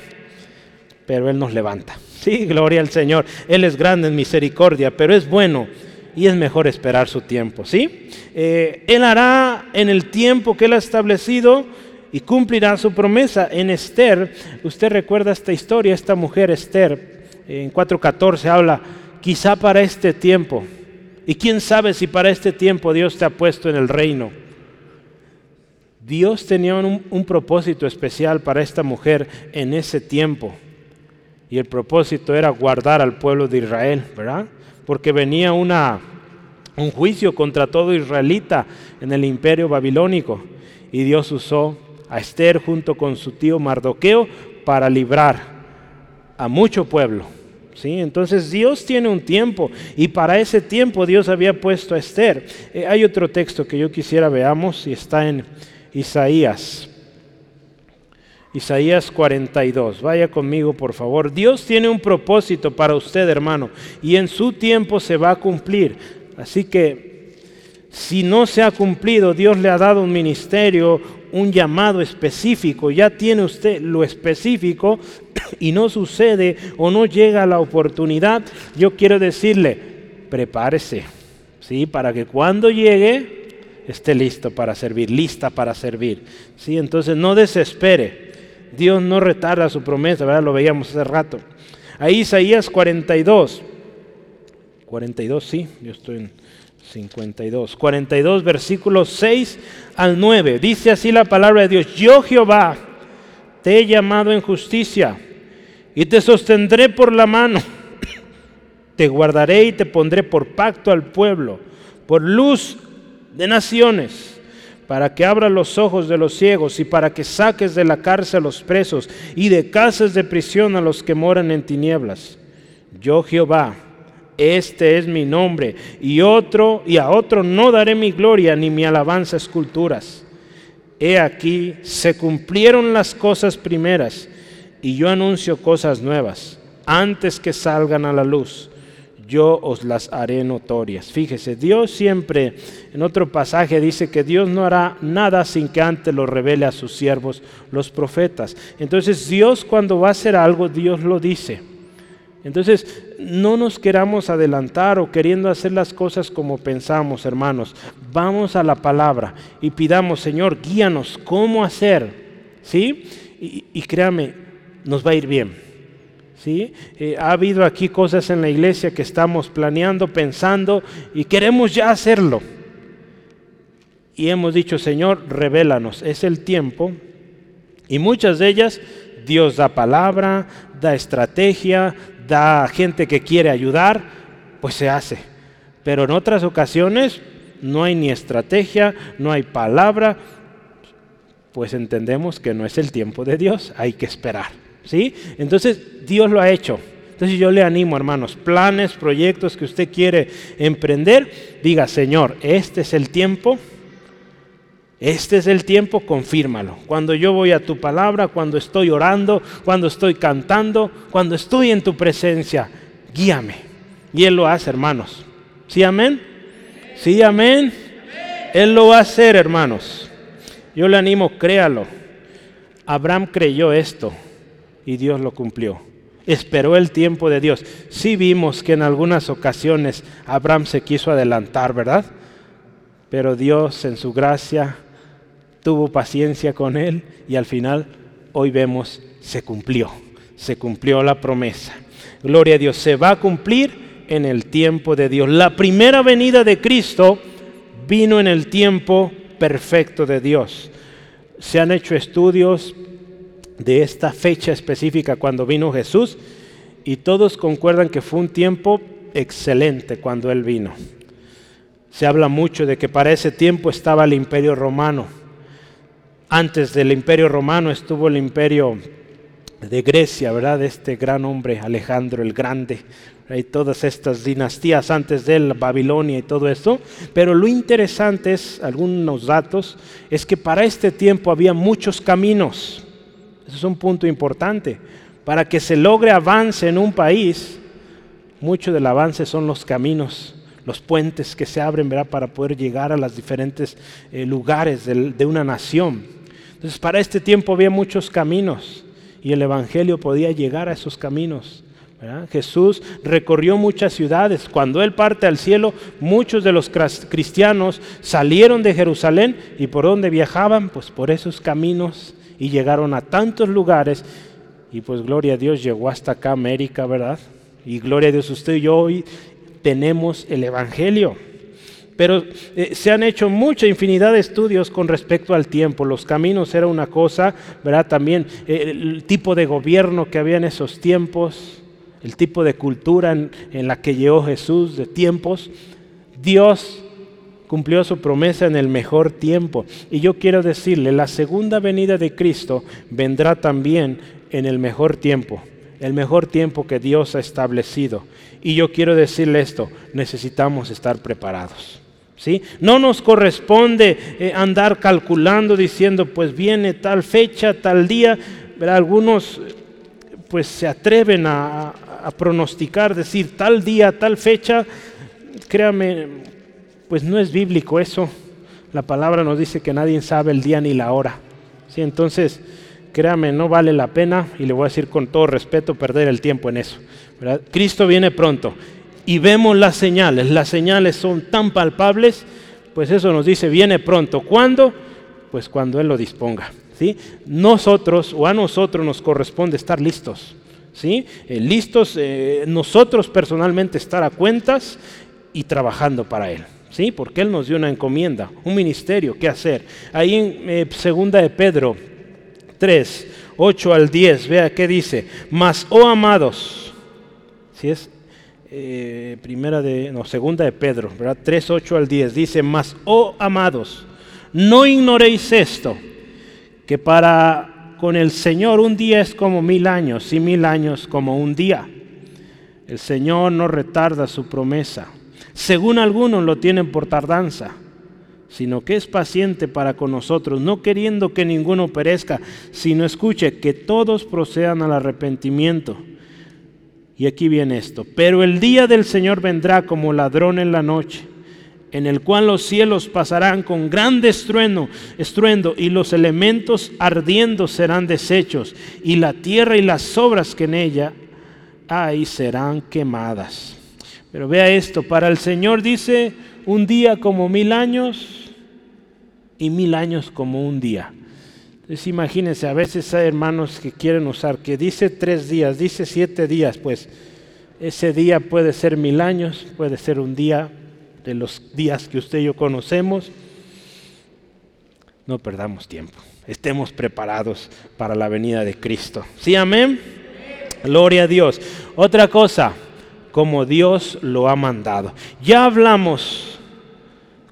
pero Él nos levanta. Sí, gloria al Señor. Él es grande en misericordia, pero es bueno y es mejor esperar su tiempo, ¿sí? Eh, él hará en el tiempo que Él ha establecido y cumplirá su promesa. En Esther, usted recuerda esta historia, esta mujer Esther, en 4.14 habla, quizá para este tiempo, y quién sabe si para este tiempo Dios te ha puesto en el reino. Dios tenía un, un propósito especial para esta mujer en ese tiempo. Y el propósito era guardar al pueblo de Israel, ¿verdad? porque venía una, un juicio contra todo israelita en el imperio babilónico. Y Dios usó a Esther junto con su tío Mardoqueo para librar a mucho pueblo. Entonces Dios tiene un tiempo y para ese tiempo Dios había puesto a Esther. Eh, hay otro texto que yo quisiera veamos y está en Isaías Isaías 42. Vaya conmigo, por favor. Dios tiene un propósito para usted, hermano, y en su tiempo se va a cumplir. Así que si no se ha cumplido, Dios le ha dado un ministerio, un llamado específico. Ya tiene usted lo específico y no sucede o no llega la oportunidad. Yo quiero decirle, prepárese, ¿sí? Para que cuando llegue esté listo para servir, lista para servir. ¿sí? Entonces no desespere. Dios no retarda su promesa, ¿verdad? Lo veíamos hace rato. Ahí Isaías 42. 42, sí, yo estoy en 52. 42, versículos 6 al 9. Dice así la palabra de Dios. Yo Jehová te he llamado en justicia y te sostendré por la mano. Te guardaré y te pondré por pacto al pueblo, por luz de naciones para que abra los ojos de los ciegos y para que saques de la cárcel a los presos y de casas de prisión a los que moran en tinieblas. Yo Jehová, este es mi nombre, y otro y a otro no daré mi gloria ni mi alabanza esculturas. He aquí se cumplieron las cosas primeras, y yo anuncio cosas nuevas antes que salgan a la luz yo os las haré notorias. Fíjese, Dios siempre, en otro pasaje dice que Dios no hará nada sin que antes lo revele a sus siervos, los profetas. Entonces Dios cuando va a hacer algo, Dios lo dice. Entonces, no nos queramos adelantar o queriendo hacer las cosas como pensamos, hermanos. Vamos a la palabra y pidamos, Señor, guíanos cómo hacer. ¿Sí? Y, créame, nos va a ir bien. ¿sí? Eh, ha habido aquí cosas en la iglesia que estamos planeando, pensando y queremos ya hacerlo. Y hemos dicho, Señor, revélanos, es el tiempo. Y muchas de ellas, Dios da palabra, da estrategia, da gente que quiere ayudar, pues se hace. Pero en otras ocasiones no hay ni estrategia, no hay palabra, pues entendemos que no es el tiempo de Dios, hay que esperar. ¿sí? Entonces Dios lo ha hecho. Entonces yo le animo, hermanos, planes, proyectos que usted quiere emprender, diga, Señor, este es el tiempo, este es el tiempo, confírmalo. Cuando yo voy a tu palabra, cuando estoy orando, cuando estoy cantando, cuando estoy en tu presencia, guíame. Y Él lo hace, hermanos. ¿Sí, amén? ¿Sí, amén? Él lo va a hacer, hermanos. Yo le animo, créalo. Abraham creyó esto y Dios lo cumplió esperó el tiempo de Dios. Sí vimos que en algunas ocasiones Abraham se quiso adelantar, ¿verdad? Pero Dios en su gracia tuvo paciencia con él y al final hoy vemos se cumplió, se cumplió la promesa. Gloria a Dios, se va a cumplir en el tiempo de Dios. La primera venida de Cristo vino en el tiempo perfecto de Dios. Se han hecho estudios de esta fecha específica cuando vino Jesús y todos concuerdan que fue un tiempo excelente cuando Él vino. Se habla mucho de que para ese tiempo estaba el imperio romano. Antes del imperio romano estuvo el imperio de Grecia, ¿verdad? Este gran hombre, Alejandro el Grande, y todas estas dinastías antes de él, Babilonia y todo eso. Pero lo interesante es, algunos datos, es que para este tiempo había muchos caminos. Eso es un punto importante. Para que se logre avance en un país, mucho del avance son los caminos, los puentes que se abren para poder llegar a los diferentes eh, lugares de, una nación. Entonces, para este tiempo había muchos caminos y el Evangelio podía llegar a esos caminos. Jesús recorrió muchas ciudades. Cuando Él parte al cielo, muchos de los cristianos salieron de Jerusalén y por dónde viajaban, pues por esos caminos y llegaron a tantos lugares y pues gloria a Dios llegó hasta acá América, ¿verdad? Y gloria a Dios, usted y yo hoy tenemos el Evangelio. Pero eh, se han hecho mucha infinidad de estudios con respecto al tiempo. Los caminos era una cosa, ¿verdad? También eh, el tipo de gobierno que había en esos tiempos, el tipo de cultura en, en la que llegó Jesús de tiempos. Dios cumplió su promesa en el mejor tiempo. Y yo quiero decirle, la segunda venida de Cristo vendrá también en el mejor tiempo, el mejor tiempo que Dios ha establecido. Y yo quiero decirle esto, necesitamos estar preparados. ¿Sí? No nos corresponde eh, andar calculando diciendo, pues viene tal fecha, tal día. Algunos pues se atreven a, pronosticar, decir tal día, tal fecha. Créame, pues no es bíblico eso. La palabra nos dice que nadie sabe el día ni la hora. ¿Sí? Entonces, créame, no vale la pena, y le voy a decir con todo respeto, perder el tiempo en eso. Cristo viene pronto y vemos las señales. Las señales son tan palpables, pues eso nos dice, viene pronto. ¿Cuándo? Pues cuando Él lo disponga. ¿sí? Nosotros o a nosotros nos corresponde estar listos. ¿sí? Eh, listos eh, nosotros personalmente estar a cuentas y trabajando para Él. ¿sí? Porque Él nos dio una encomienda, un ministerio que hacer. Ahí en eh, segunda de Pedro 3, 8 al 10, vea qué dice, mas, oh amados, si es eh, primera de, no, segunda de Pedro, ¿verdad? 3, 8 al 10, dice, mas, oh amados, no ignoréis esto, que para con el Señor un día es como mil años y mil años como un día. El Señor no retarda su promesa según algunos lo tienen por tardanza, sino que es paciente para con nosotros, no queriendo que ninguno perezca, sino escuche que todos procedan al arrepentimiento. Y aquí viene esto, pero el día del Señor vendrá como ladrón en la noche, en el cual los cielos pasarán con gran estruendo, estruendo y los elementos ardiendo serán deshechos, y la tierra y las obras que en ella hay serán quemadas. Pero vea esto, para el Señor dice un día como mil años y mil años como un día. Entonces imagínense, a veces hay hermanos que quieren usar, que dice tres días, dice siete días, pues ese día puede ser mil años, puede ser un día de los días que usted y yo conocemos. No perdamos tiempo, estemos preparados para la venida de Cristo. ¿Sí, amén? Gloria a Dios. Otra cosa, como Dios lo ha mandado. Ya hablamos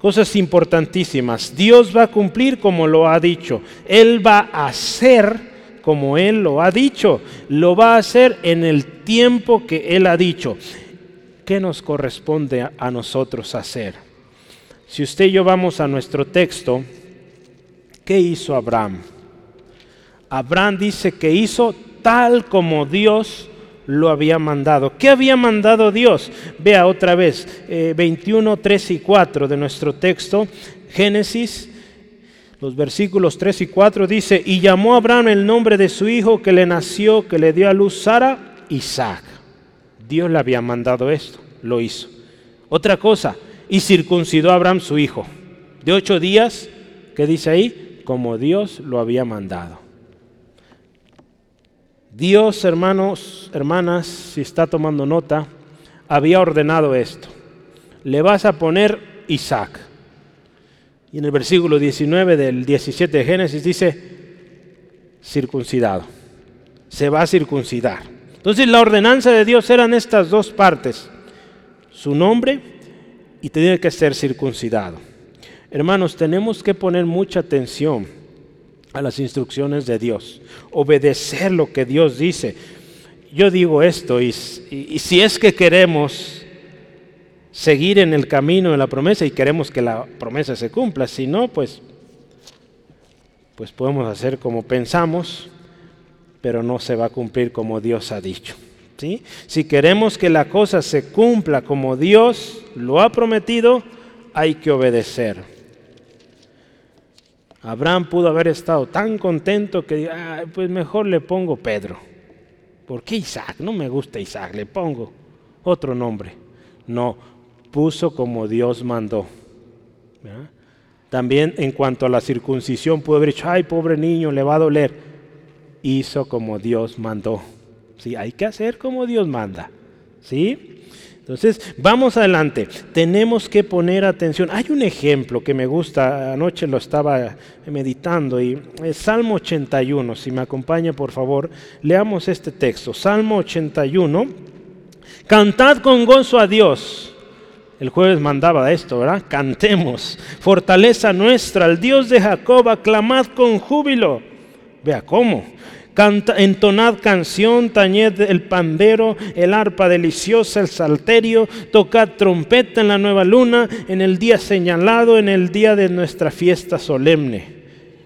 cosas importantísimas. Dios va a cumplir como lo ha dicho. Él va a hacer como Él lo ha dicho. Lo va a hacer en el tiempo que Él ha dicho. ¿Qué nos corresponde a nosotros hacer? Si usted y yo vamos a nuestro texto, ¿qué hizo Abraham? Abraham dice que hizo tal como Dios lo había mandado. ¿Qué había mandado Dios? Vea otra vez, 21, eh, 3 y 4 de nuestro texto, Génesis, los versículos 3 y 4 dice, y llamó a Abraham el nombre de su hijo que le nació, que le dio a luz Sara, Isaac. Dios le había mandado esto, lo hizo. Otra cosa, y circuncidó a Abraham su hijo. De ocho días, ¿qué dice ahí? Como Dios lo había mandado. Dios, hermanos, hermanas, si está tomando nota, había ordenado esto. Le vas a poner Isaac. Y en el versículo 19 del 17 de Génesis dice, circuncidado. Se va a circuncidar. Entonces la ordenanza de Dios eran estas dos partes. Su nombre y tenía que ser circuncidado. Hermanos, tenemos que poner mucha atención a las instrucciones de Dios, obedecer lo que Dios dice. Yo digo esto y, si es que queremos seguir en el camino de la promesa y queremos que la promesa se cumpla, si no, pues, pues podemos hacer como pensamos, pero no se va a cumplir como Dios ha dicho. ¿sí? Si queremos que la cosa se cumpla como Dios lo ha prometido, hay que obedecer. Abraham pudo haber estado tan contento que, pues mejor le pongo Pedro. ¿Por qué Isaac? No me gusta Isaac, le pongo otro nombre. No, puso como Dios mandó. También en cuanto a la circuncisión, pudo haber dicho, ay, pobre niño, le va a doler. Hizo como Dios mandó. Sí, hay que hacer como Dios manda. ¿Sí? Entonces, vamos adelante. Tenemos que poner atención. Hay un ejemplo que me gusta, anoche lo estaba meditando, y es Salmo 81. Si me acompaña, por favor, leamos este texto. Salmo 81. Cantad con gozo a Dios. El jueves mandaba esto, ¿verdad? Cantemos. Fortaleza nuestra, al Dios de Jacob, aclamad con júbilo. Vea cómo entonad canción, tañed el pandero, el arpa deliciosa, el salterio, tocad trompeta en la nueva luna, en el día señalado, en el día de nuestra fiesta solemne.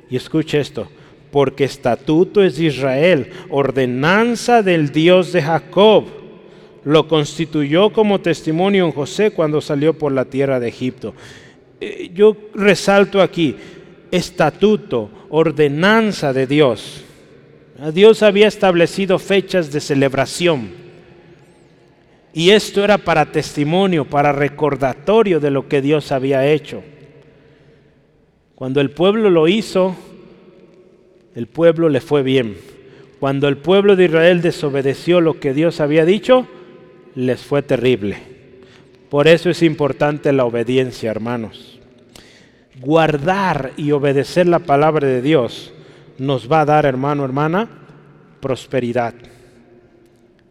Y escuche esto, porque estatuto es Israel, ordenanza del Dios de Jacob. Lo constituyó como testimonio en José cuando salió por la tierra de Egipto. Eh, yo resalto aquí, estatuto, ordenanza de Dios. Dios había establecido fechas de celebración. Y esto era para testimonio, para recordatorio de lo que Dios había hecho. Cuando el pueblo lo hizo, el pueblo le fue bien. Cuando el pueblo de Israel desobedeció lo que Dios había dicho, les fue terrible. Por eso es importante la obediencia, hermanos. Guardar y obedecer la palabra de Dios nos va a dar, hermano, hermana, prosperidad.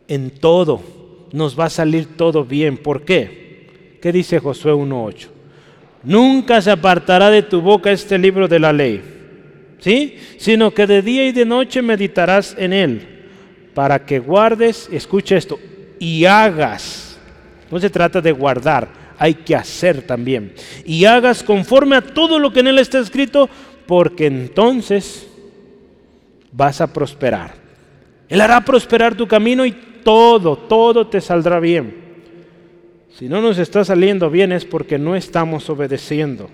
En todo nos va a salir todo bien. ¿Por qué? ¿Qué dice Josué 1.8? Nunca se apartará de tu boca este libro de la ley, ¿sí? Sino que de día y de noche meditarás en él, para que guardes, escucha esto, y hagas. No se trata de guardar, hay que hacer también. Y hagas conforme a todo lo que en él está escrito, porque entonces vas a prosperar. Él hará prosperar tu camino y todo, todo te saldrá bien. Si no nos está saliendo bien es porque no estamos obedeciendo.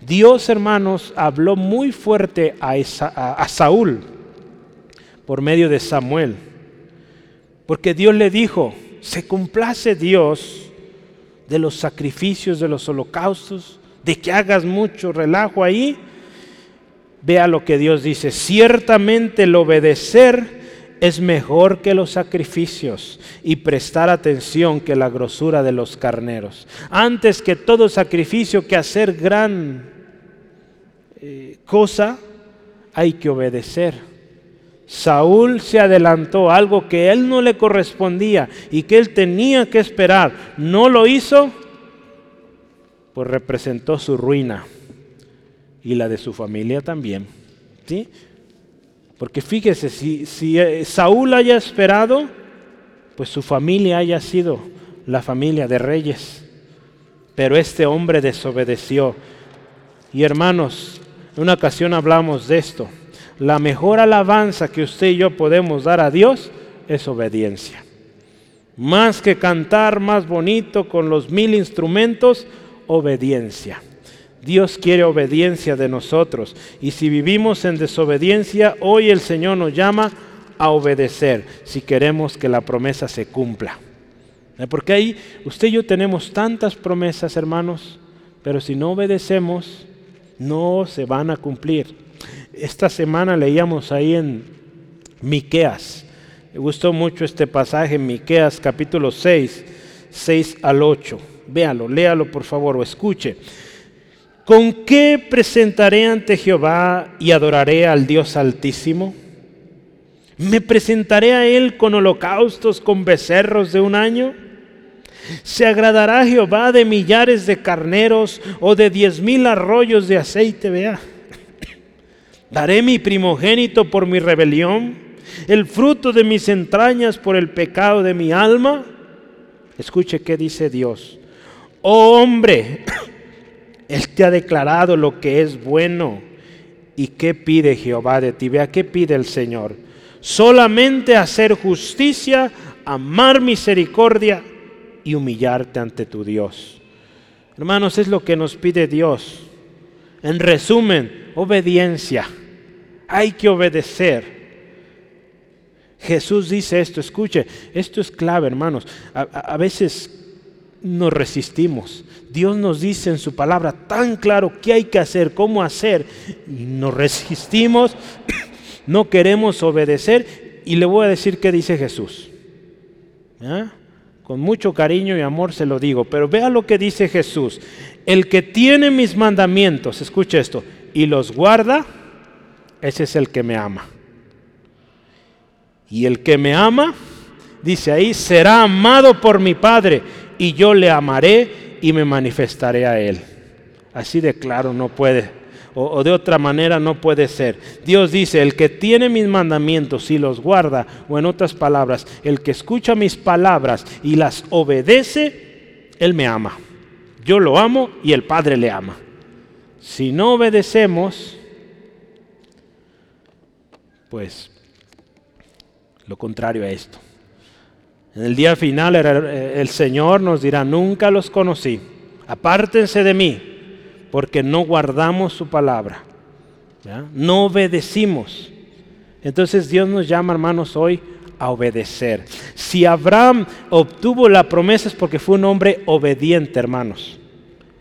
Dios, hermanos, habló muy fuerte a, a, Saúl por medio de Samuel. Porque Dios le dijo, se complace Dios de los sacrificios, de los holocaustos, de que hagas mucho relajo ahí Vea lo que Dios dice, ciertamente el obedecer es mejor que los sacrificios y prestar atención que la grosura de los carneros. Antes que todo sacrificio que hacer gran eh, cosa, hay que obedecer. Saúl se adelantó algo que él no le correspondía y que él tenía que esperar. No lo hizo, pues representó su ruina y la de su familia también. ¿sí? Porque fíjese, si, si eh, Saúl haya esperado, pues su familia haya sido la familia de reyes. Pero este hombre desobedeció. Y hermanos, en una ocasión hablamos de esto. La mejor alabanza que usted y yo podemos dar a Dios es obediencia. Más que cantar más bonito con los mil instrumentos, obediencia. Dios quiere obediencia de nosotros. Y si vivimos en desobediencia, hoy el Señor nos llama a obedecer si queremos que la promesa se cumpla. ¿Eh? Porque ahí usted y yo tenemos tantas promesas, hermanos, pero si no obedecemos, no se van a cumplir. Esta semana leíamos ahí en Miqueas. Me gustó mucho este pasaje en Miqueas capítulo 6, 6 al 8. Véalo, léalo por favor o escuche. ¿Con qué presentaré ante Jehová y adoraré al Dios Altísimo? ¿Me presentaré a Él con holocaustos, con becerros de un año? ¿Se agradará Jehová de millares de carneros o de diez mil arroyos de aceite? Vea. ¿Daré mi primogénito por mi rebelión? ¿El fruto de mis entrañas por el pecado de mi alma? Escuche qué dice Dios. Oh hombre, Él te ha declarado lo que es bueno. ¿Y qué pide Jehová de ti? Vea, ¿qué pide el Señor? Solamente hacer justicia, amar misericordia y humillarte ante tu Dios. Hermanos, es lo que nos pide Dios. En resumen, obediencia. Hay que obedecer. Jesús dice esto, escuche, esto es clave, hermanos. A, veces nos resistimos. Dios nos dice en su palabra tan claro qué hay que hacer, cómo hacer, nos resistimos, no queremos obedecer, y le voy a decir qué dice Jesús. Con mucho cariño y amor se lo digo, pero vea lo que dice Jesús. El que tiene mis mandamientos, escuche esto, y los guarda, ese es el que me ama. Y el que me ama, dice ahí, será amado por mi Padre y yo le amaré y me manifestaré a él. Así de claro no puede, o, de otra manera no puede ser. Dios dice, el que tiene mis mandamientos y los guarda, o en otras palabras, el que escucha mis palabras y las obedece, él me ama. Yo lo amo y el Padre le ama. Si no obedecemos, pues lo contrario a esto. En el día final el Señor nos dirá, nunca los conocí, apártense de mí, porque no guardamos su palabra, no obedecimos. Entonces Dios nos llama, hermanos, hoy a obedecer. Si Abraham obtuvo la promesa es porque fue un hombre obediente, hermanos.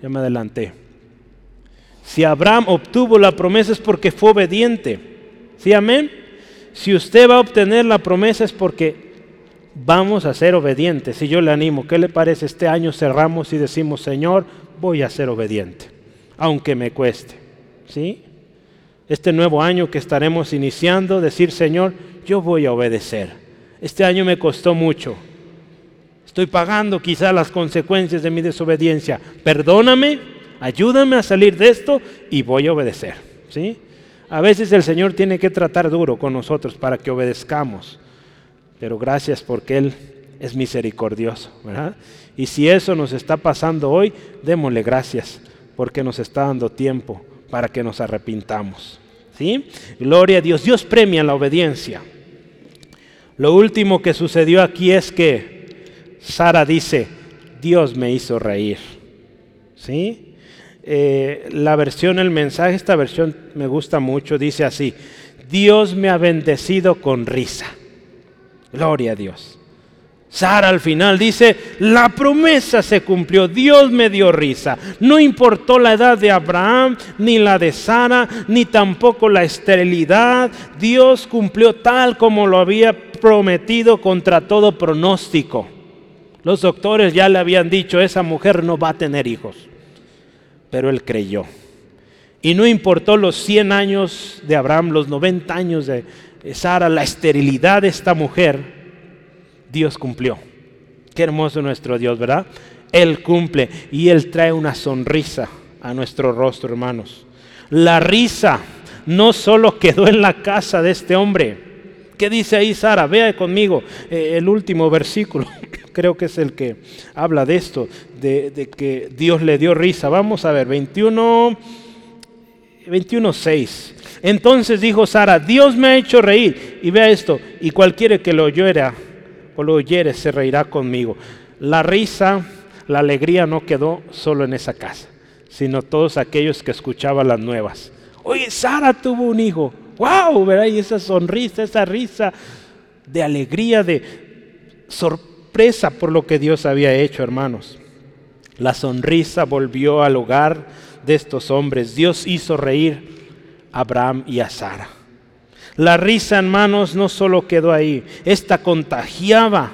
Ya me adelanté. Si Abraham obtuvo la promesa es porque fue obediente. ¿Sí, amén? Si usted va a obtener la promesa es porque vamos a ser obedientes. Y yo le animo, ¿qué le parece? Este año cerramos y decimos, Señor, voy a ser obediente, aunque me cueste. ¿Sí? Este nuevo año que estaremos iniciando, decir, Señor, yo voy a obedecer. Este año me costó mucho. Estoy pagando quizá las consecuencias de mi desobediencia. Perdóname, ayúdame a salir de esto y voy a obedecer. ¿Sí? A veces el Señor tiene que tratar duro con nosotros para que obedezcamos pero gracias porque Él es misericordioso, ¿verdad? Y si eso nos está pasando hoy, démosle gracias, porque nos está dando tiempo para que nos arrepintamos. ¿Sí? Gloria a Dios. Dios premia la obediencia. Lo último que sucedió aquí es que Sara dice, Dios me hizo reír. ¿Sí? Eh, la versión, el mensaje, esta versión me gusta mucho, dice así, Dios me ha bendecido con risa. Gloria a Dios. Sara al final dice, la promesa se cumplió, Dios me dio risa. No importó la edad de Abraham, ni la de Sara, ni tampoco la esterilidad. Dios cumplió tal como lo había prometido contra todo pronóstico. Los doctores ya le habían dicho, esa mujer no va a tener hijos. Pero él creyó. Y no importó los 100 años de Abraham, los 90 años de, Sara, la esterilidad de esta mujer, Dios cumplió. Qué hermoso nuestro Dios, ¿verdad? Él cumple y Él trae una sonrisa a nuestro rostro, hermanos. La risa no solo quedó en la casa de este hombre. ¿Qué dice ahí Sara? Vea conmigo eh, el último versículo. Creo que es el que habla de esto, de, de que Dios le dio risa. Vamos a ver, 21, 21, 6. Entonces dijo Sara, Dios me ha hecho reír. Y vea esto, y cualquiera que lo oyera o lo oyere se reirá conmigo. La risa, la alegría no quedó solo en esa casa, sino todos aquellos que escuchaban las nuevas. Oye, Sara tuvo un hijo. ¡Wow! ¿verdad? Y esa sonrisa, esa risa de alegría, de sorpresa por lo que Dios había hecho, hermanos. La sonrisa volvió al hogar de estos hombres. Dios hizo reír Abraham y a Sara. La risa, hermanos, no solo quedó ahí, esta contagiaba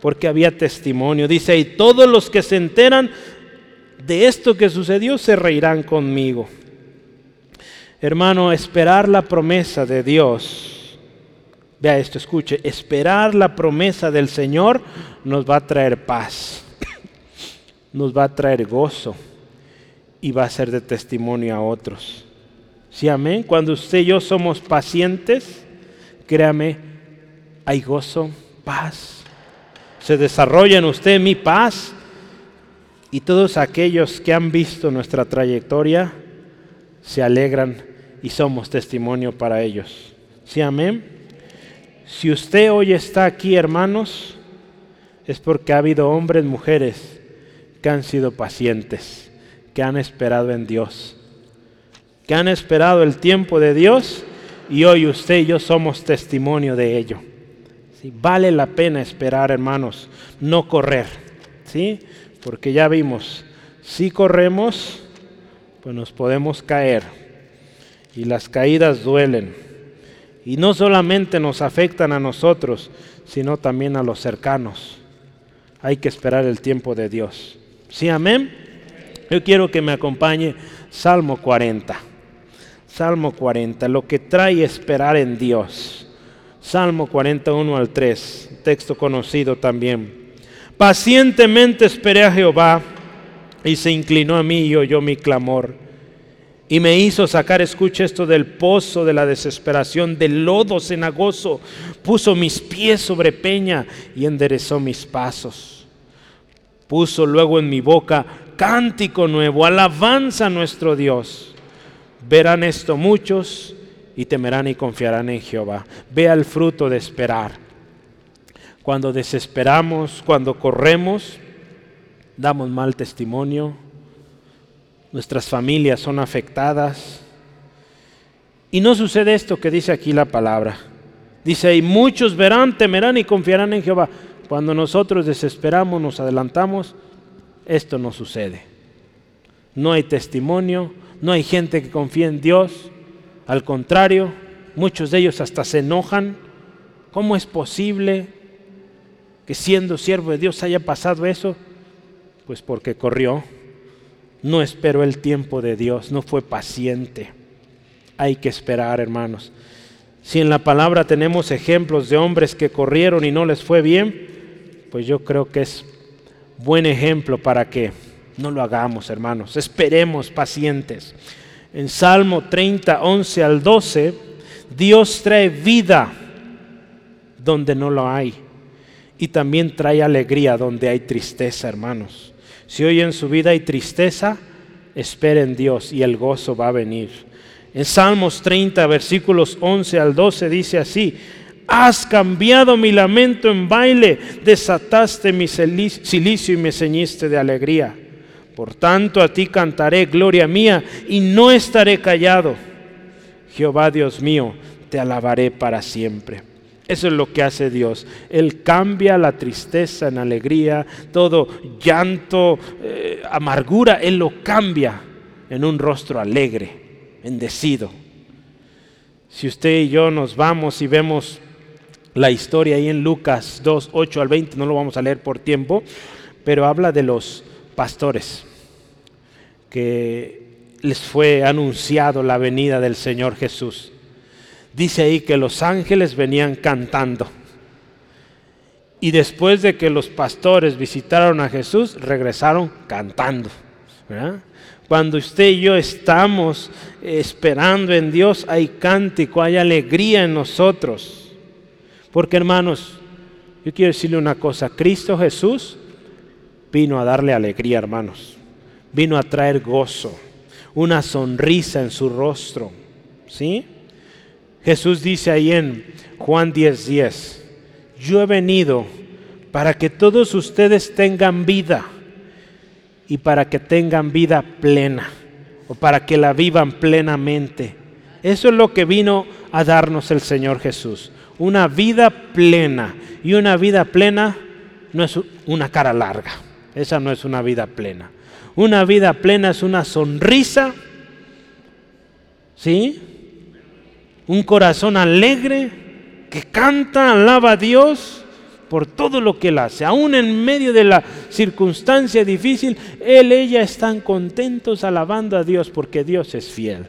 porque había testimonio. Dice, y todos los que se enteran de esto que sucedió se reirán conmigo. Hermano, esperar la promesa de Dios. Vea esto, escuche, esperar la promesa del Señor nos va a traer paz, nos va a traer gozo y va a ser de testimonio a otros. Sí, amén. Cuando usted y yo somos pacientes, créame, hay gozo, paz. Se desarrolla en usted mi paz. Y todos aquellos que han visto nuestra trayectoria se alegran y somos testimonio para ellos. Sí, amén. Si usted hoy está aquí, hermanos, es porque ha habido hombres, mujeres que han sido pacientes, que han esperado en Dios que han esperado el tiempo de Dios y hoy usted y yo somos testimonio de ello. ¿Sí? Vale la pena esperar, hermanos, no correr, ¿sí? Porque ya vimos, si corremos, pues nos podemos caer y las caídas duelen. Y no solamente nos afectan a nosotros, sino también a los cercanos. Hay que esperar el tiempo de Dios. ¿Sí, amén? Yo quiero que me acompañe Salmo 40. Salmo 40, lo que trae esperar en Dios. Salmo 41 al 3, texto conocido también. Pacientemente esperé a Jehová y se inclinó a mí y oyó mi clamor. Y me hizo sacar, escucha esto, del pozo de la desesperación, del lodo cenagoso. Puso mis pies sobre peña y enderezó mis pasos. Puso luego en mi boca cántico nuevo, alabanza a nuestro Dios. Verán esto muchos y temerán y confiarán en Jehová. Vea el fruto de esperar. Cuando desesperamos, cuando corremos, damos mal testimonio, nuestras familias son afectadas. Y no sucede esto que dice aquí la palabra. Dice, y muchos verán, temerán y confiarán en Jehová. Cuando nosotros desesperamos, nos adelantamos, esto no sucede. No hay testimonio, no hay gente que confíe en Dios. Al contrario, muchos de ellos hasta se enojan. ¿Cómo es posible que siendo siervo de Dios haya pasado eso? Pues porque corrió, no esperó el tiempo de Dios, no fue paciente. Hay que esperar, hermanos. Si en la palabra tenemos ejemplos de hombres que corrieron y no les fue bien, pues yo creo que es buen ejemplo para que no lo hagamos, hermanos. Esperemos pacientes. En Salmo 30, 11 al 12, Dios trae vida donde no lo hay. Y también trae alegría donde hay tristeza, hermanos. Si hoy en su vida hay tristeza, esperen Dios y el gozo va a venir. En Salmos 30, versículos 11 al 12 dice así, has cambiado mi lamento en baile, desataste mi silicio y me ceñiste de alegría. Por tanto a ti cantaré, gloria mía, y no estaré callado. Jehová Dios mío, te alabaré para siempre. Eso es lo que hace Dios. Él cambia la tristeza en alegría, todo llanto, eh, amargura, Él lo cambia en un rostro alegre, bendecido. Si usted y yo nos vamos y vemos la historia ahí en Lucas 2, 8 al 20, no lo vamos a leer por tiempo, pero habla de los pastores que les fue anunciado la venida del Señor Jesús. Dice ahí que los ángeles venían cantando Y después de que los pastores visitaron a Jesús, regresaron cantando. Cuando usted y yo estamos esperando en Dios, hay cántico, hay alegría en nosotros. Porque hermanos, yo quiero decirle una cosa, Cristo Jesús vino a darle alegría, hermanos. Vino a traer gozo, una sonrisa en su rostro. ¿Sí? Jesús dice ahí en Juan 10:10, 10, yo he venido para que todos ustedes tengan vida y para que tengan vida plena o para que la vivan plenamente. Eso es lo que vino a darnos el Señor Jesús. Una vida plena. Y una vida plena no es una cara larga. Esa no es una vida plena. Una vida plena es una sonrisa. ¿Sí? Un corazón alegre que canta, alaba a Dios por todo lo que él hace. Aún en medio de la circunstancia difícil, él, ella están contentos alabando a Dios porque Dios es fiel.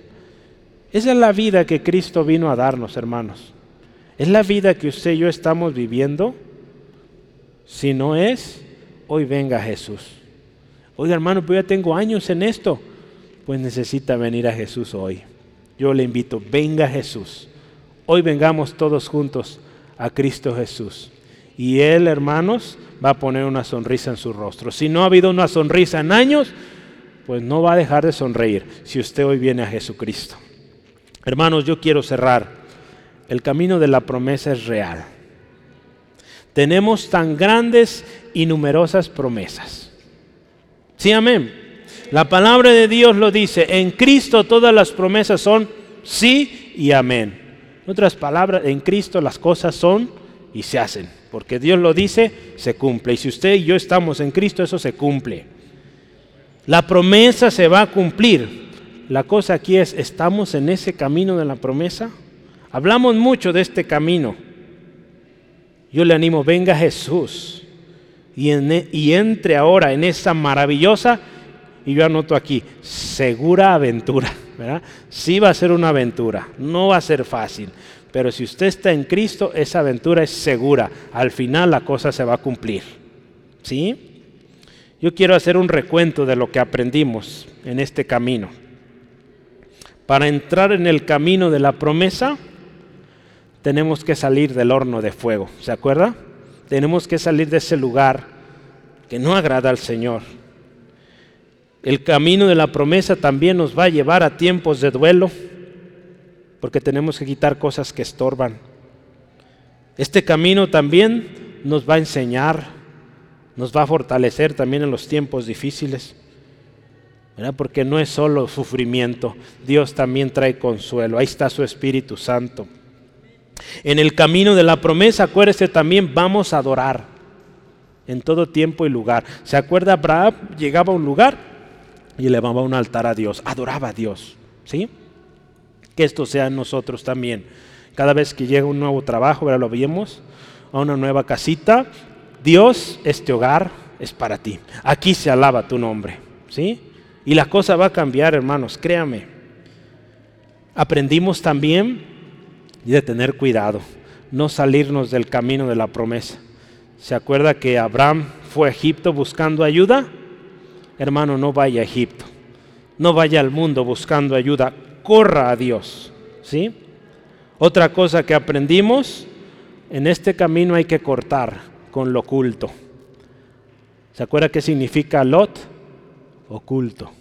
Esa es la vida que Cristo vino a darnos, hermanos. Es la vida que usted y yo estamos viviendo. Si no es, hoy venga Jesús. Oiga, hermano, pues ya tengo años en esto. Pues necesita venir a Jesús hoy. Yo le invito, venga Jesús. Hoy vengamos todos juntos a Cristo Jesús. Y Él, hermanos, va a poner una sonrisa en su rostro. Si no ha habido una sonrisa en años, pues no va a dejar de sonreír si usted hoy viene a Jesucristo. Hermanos, yo quiero cerrar. El camino de la promesa es real. Tenemos tan grandes y numerosas promesas. Sí, amén. La palabra de Dios lo dice. En Cristo todas las promesas son sí y amén. En otras palabras, en Cristo las cosas son y se hacen. Porque Dios lo dice, se cumple. Y si usted y yo estamos en Cristo, eso se cumple. La promesa se va a cumplir. La cosa aquí es, ¿estamos en ese camino de la promesa? Hablamos mucho de este camino. Yo le animo, venga Jesús y, e, y entre ahora en esa maravillosa, y yo anoto aquí, segura aventura. ¿verdad? Sí va a ser una aventura, no va a ser fácil, pero si usted está en Cristo, esa aventura es segura. Al final la cosa se va a cumplir. ¿Sí? Yo quiero hacer un recuento de lo que aprendimos en este camino. Para entrar en el camino de la promesa, tenemos que salir del horno de fuego. ¿Se acuerda? Tenemos que salir de ese lugar que no agrada al Señor. El camino de la promesa también nos va a llevar a tiempos de duelo porque tenemos que quitar cosas que estorban. Este camino también nos va a enseñar, nos va a fortalecer también en los tiempos difíciles, porque no es solo sufrimiento, Dios también trae consuelo, ahí está su Espíritu Santo. En el camino de la promesa, acuérdese también, vamos a adorar en todo tiempo y lugar. ¿Se acuerda? Abraham llegaba a un lugar y elevaba un altar a Dios, adoraba a Dios, ¿sí? que esto sea en nosotros también. Cada vez que llega un nuevo trabajo, ahora lo vemos, a una nueva casita, Dios, este hogar es para ti. Aquí se alaba tu nombre, ¿sí? Y la cosa va a cambiar, hermanos, créame. Aprendimos también de tener cuidado, no salirnos del camino de la promesa. ¿Se acuerda que Abraham fue a Egipto buscando ayuda? Hermano, no vaya a Egipto. No vaya al mundo buscando ayuda corra a Dios. ¿sí? Otra cosa que aprendimos, en este camino hay que cortar con lo oculto. ¿Se acuerda qué significa lot? Oculto.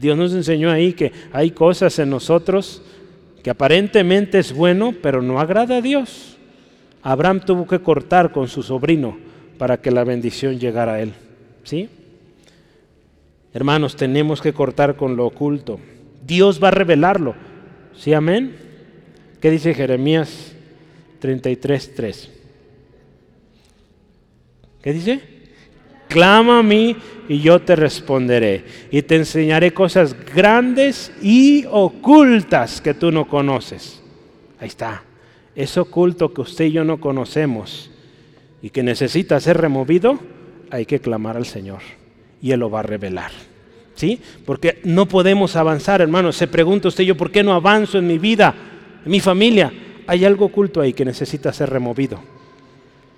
Dios nos enseñó ahí que hay cosas en nosotros que aparentemente es bueno, pero no agrada a Dios. Abraham tuvo que cortar con su sobrino para que la bendición llegara a él. ¿Sí? Hermanos, tenemos que cortar con lo oculto. Dios va a revelarlo. ¿Sí, amén? ¿Qué dice Jeremías 33, 3? ¿Qué dice? Clama a mí y yo te responderé y te enseñaré cosas grandes y ocultas que tú no conoces. Ahí está. Es oculto que usted y yo no conocemos y que necesita ser removido, hay que clamar al Señor y Él lo va a revelar. ¿sí? Porque no podemos avanzar, hermano. Se pregunta usted, yo, ¿por qué no avanzo en mi vida, en mi familia? Hay algo oculto ahí que necesita ser removido.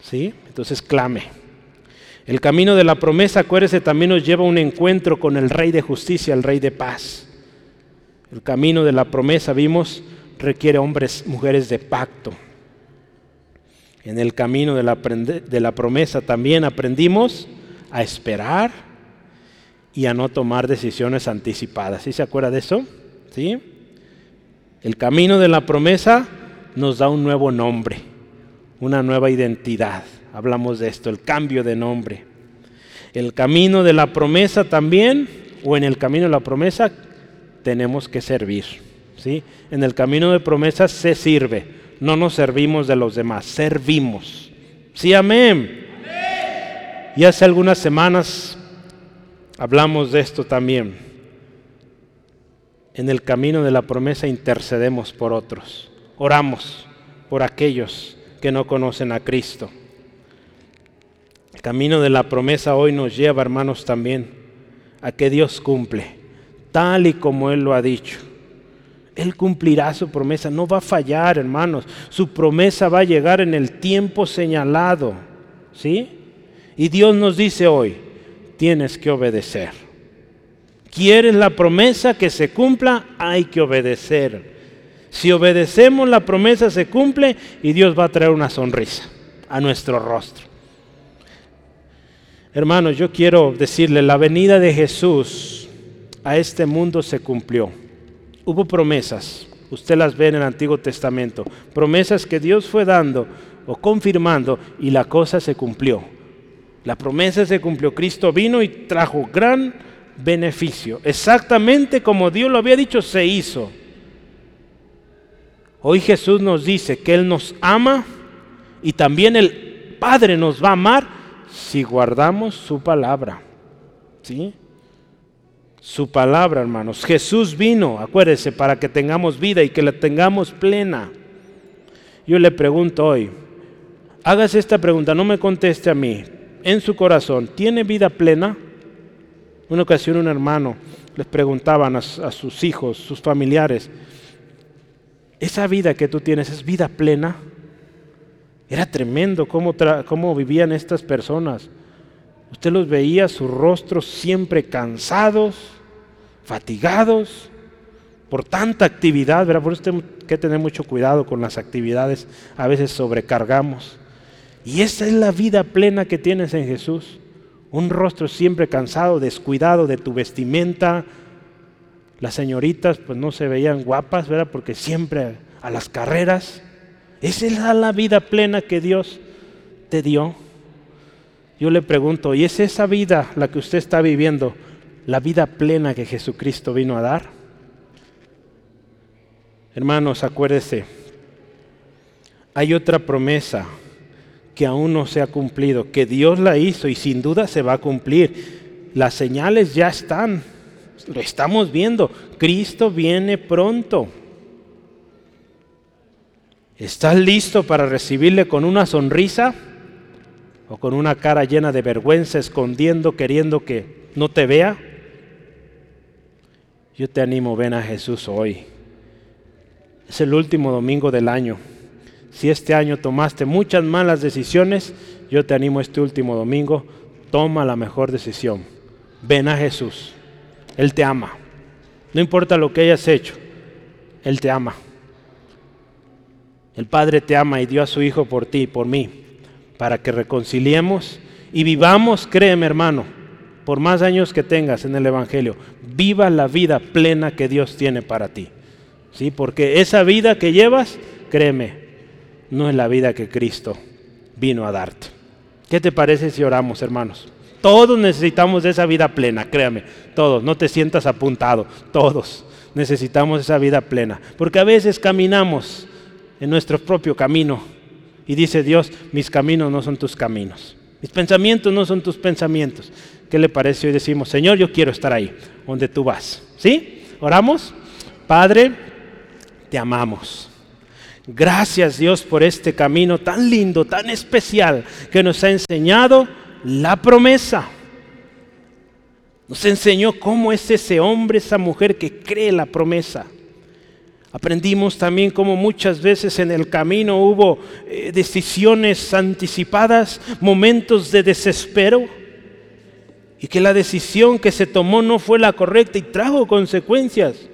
¿Sí? Entonces clame. El camino de la promesa, acuérdese, también nos lleva a un encuentro con el Rey de Justicia, el Rey de Paz. El camino de la promesa, vimos, requiere hombres, mujeres de pacto. En el camino de la, de la promesa también aprendimos a esperar y a no tomar decisiones anticipadas. ¿Sí se acuerda de eso? ¿Sí? El camino de la promesa nos da un nuevo nombre, una nueva identidad. Hablamos de esto, el cambio de nombre. El camino de la promesa también, o en el camino de la promesa, tenemos que servir. ¿sí? En el camino de promesa se sirve, no nos servimos de los demás, servimos. Sí, amén. Y hace algunas semanas hablamos de esto también. En el camino de la promesa intercedemos por otros, oramos por aquellos que no conocen a Cristo. Camino de la promesa hoy nos lleva, hermanos, también a que Dios cumple, tal y como Él lo ha dicho. Él cumplirá su promesa, no va a fallar, hermanos. Su promesa va a llegar en el tiempo señalado. ¿Sí? Y Dios nos dice hoy, tienes que obedecer. ¿Quieres la promesa que se cumpla? Hay que obedecer. Si obedecemos, la promesa se cumple y Dios va a traer una sonrisa a nuestro rostro. Hermanos, yo quiero decirle, la venida de Jesús a este mundo se cumplió. Hubo promesas, usted las ve en el Antiguo Testamento, promesas que Dios fue dando o confirmando y la cosa se cumplió. La promesa se cumplió. Cristo vino y trajo gran beneficio. Exactamente como Dios lo había dicho, se hizo. Hoy Jesús nos dice que Él nos ama y también el Padre nos va a amar si guardamos su palabra. ¿Sí? Su palabra, hermanos. Jesús vino, acuérdese, para que tengamos vida y que la tengamos plena. Yo le pregunto hoy, hágase esta pregunta, no me conteste a mí, en su corazón tiene vida plena? Una ocasión un hermano les preguntaban a, sus hijos, sus familiares, ¿esa vida que tú tienes es vida plena? Era tremendo cómo, cómo vivían estas personas. Usted los veía, sus rostros siempre cansados, fatigados por tanta actividad, ¿verdad? Por eso tenemos que tener mucho cuidado con las actividades, a veces sobrecargamos. Y esa es la vida plena que tienes en Jesús. Un rostro siempre cansado, descuidado de tu vestimenta. Las señoritas pues no se veían guapas, ¿verdad? Porque siempre a las carreras. Esa es la vida plena que Dios te dio. Yo le pregunto, ¿y es esa vida la que usted está viviendo, la vida plena que Jesucristo vino a dar? Hermanos, acuérdese, hay otra promesa que aún no se ha cumplido, que Dios la hizo y sin duda se va a cumplir. Las señales ya están, lo estamos viendo. Cristo viene pronto. ¿Estás listo para recibirle con una sonrisa o con una cara llena de vergüenza, escondiendo, queriendo que no te vea? Yo te animo, ven a Jesús hoy. Es el último domingo del año. Si este año tomaste muchas malas decisiones, yo te animo este último domingo, toma la mejor decisión. Ven a Jesús. Él te ama. No importa lo que hayas hecho, Él te ama. El Padre te ama y dio a su Hijo por ti y por mí, para que reconciliemos y vivamos, créeme hermano, por más años que tengas en el Evangelio, viva la vida plena que Dios tiene para ti. ¿Sí? Porque esa vida que llevas, créeme, no es la vida que Cristo vino a darte. ¿Qué te parece si oramos, hermanos? Todos necesitamos esa vida plena, créame, todos, no te sientas apuntado, todos necesitamos esa vida plena, porque a veces caminamos en nuestro propio camino y dice Dios, mis caminos no son tus caminos, mis pensamientos no son tus pensamientos. ¿Qué le parece hoy decimos, Señor, yo quiero estar ahí, donde tú vas? ¿Sí? ¿Oramos? Padre, te amamos. Gracias Dios por este camino tan lindo, tan especial que nos ha enseñado la promesa. Nos enseñó cómo es ese hombre, esa mujer que cree la promesa. Aprendimos también cómo muchas veces en el camino hubo eh, decisiones anticipadas, momentos de desespero, y que la decisión que se tomó no fue la correcta y trajo consecuencias.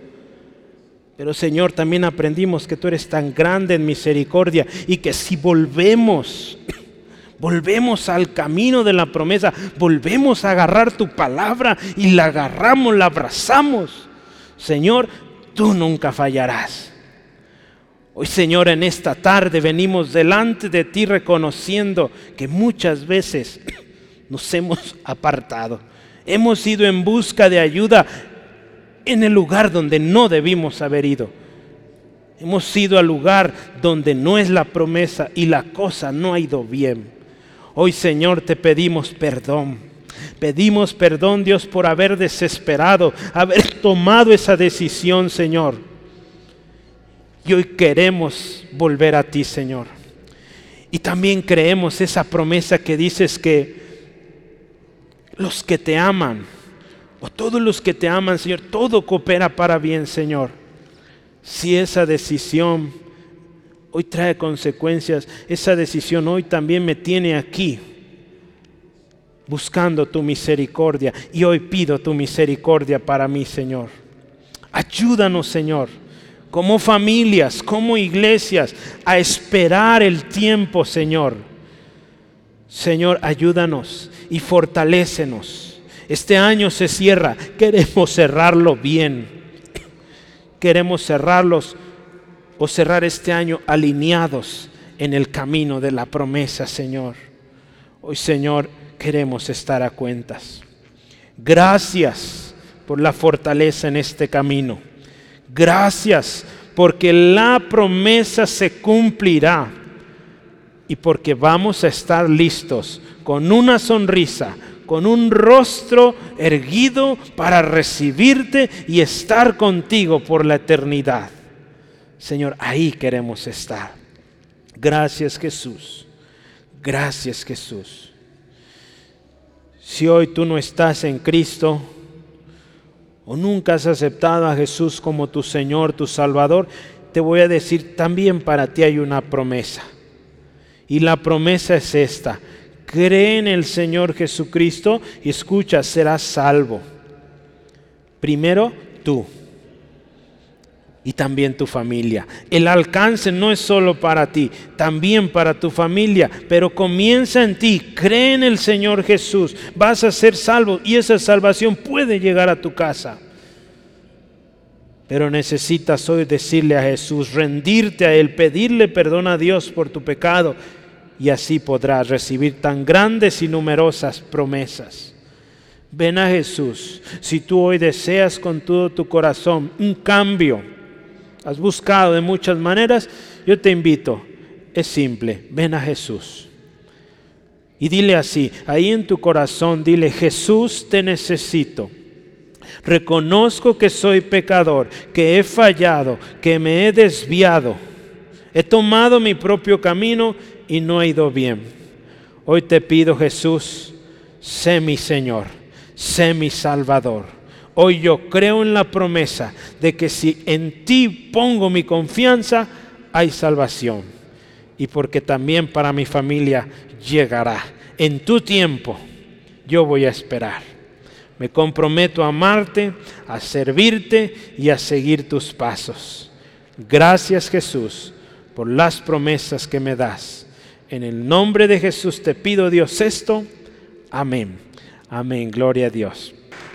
Pero Señor, también aprendimos que tú eres tan grande en misericordia y que si volvemos, volvemos al camino de la promesa, volvemos a agarrar tu palabra y la agarramos, la abrazamos. Señor, tú nunca fallarás. Hoy, Señor, en esta tarde venimos delante de ti reconociendo que muchas veces nos hemos apartado. Hemos ido en busca de ayuda en el lugar donde no debimos haber ido. Hemos ido al lugar donde no es la promesa y la cosa no ha ido bien. Hoy, Señor, te pedimos perdón. Pedimos perdón, Dios, por haber desesperado, haber tomado esa decisión, Señor y hoy queremos volver a ti, Señor. Y también creemos esa promesa que dices que los que te aman, o todos los que te aman, Señor, todo coopera para bien, Señor. Si esa decisión hoy trae consecuencias, esa decisión hoy también me tiene aquí buscando tu misericordia. Y hoy pido tu misericordia para mí, Señor. Ayúdanos, Señor como familias, como iglesias, a esperar el tiempo, Señor. Señor, ayúdanos y fortalécenos. Este año se cierra, queremos cerrarlo bien. Queremos cerrarlos o cerrar este año alineados en el camino de la promesa, Señor. Hoy, Señor, queremos estar a cuentas. Gracias por la fortaleza en este camino. Gracias porque la promesa se cumplirá y porque vamos a estar listos con una sonrisa, con un rostro erguido para recibirte y estar contigo por la eternidad. Señor, ahí queremos estar. Gracias Jesús. Gracias Jesús. Si hoy tú no estás en Cristo, o nunca has aceptado a Jesús como tu Señor, tu Salvador, te voy a decir, también para ti hay una promesa. Y la promesa es esta. Cree en el Señor Jesucristo y escucha, serás salvo. Primero tú y también tu familia. El alcance no es solo para ti, también para tu familia, pero comienza en ti. Cree en el Señor Jesús, vas a ser salvo y esa salvación puede llegar a tu casa. Pero necesitas hoy decirle a Jesús, rendirte a Él, pedirle perdón a Dios por tu pecado y así podrás recibir tan grandes y numerosas promesas. Ven a Jesús si tú hoy deseas con todo tu corazón un cambio has buscado de muchas maneras, yo te invito, es simple, ven a Jesús. Y dile así, ahí en tu corazón, dile, Jesús, te necesito. Reconozco que soy pecador, que he fallado, que me he desviado. He tomado mi propio camino y no he ido bien. Hoy te pido, Jesús, sé mi Señor, sé mi Salvador Hoy yo creo en la promesa de que si en ti pongo mi confianza, hay salvación. Y porque también para mi familia llegará. En tu tiempo yo voy a esperar. Me comprometo a amarte, a servirte y a seguir tus pasos. Gracias Jesús por las promesas que me das. En el nombre de Jesús te pido Dios esto. Amén. Amén. Gloria a Dios.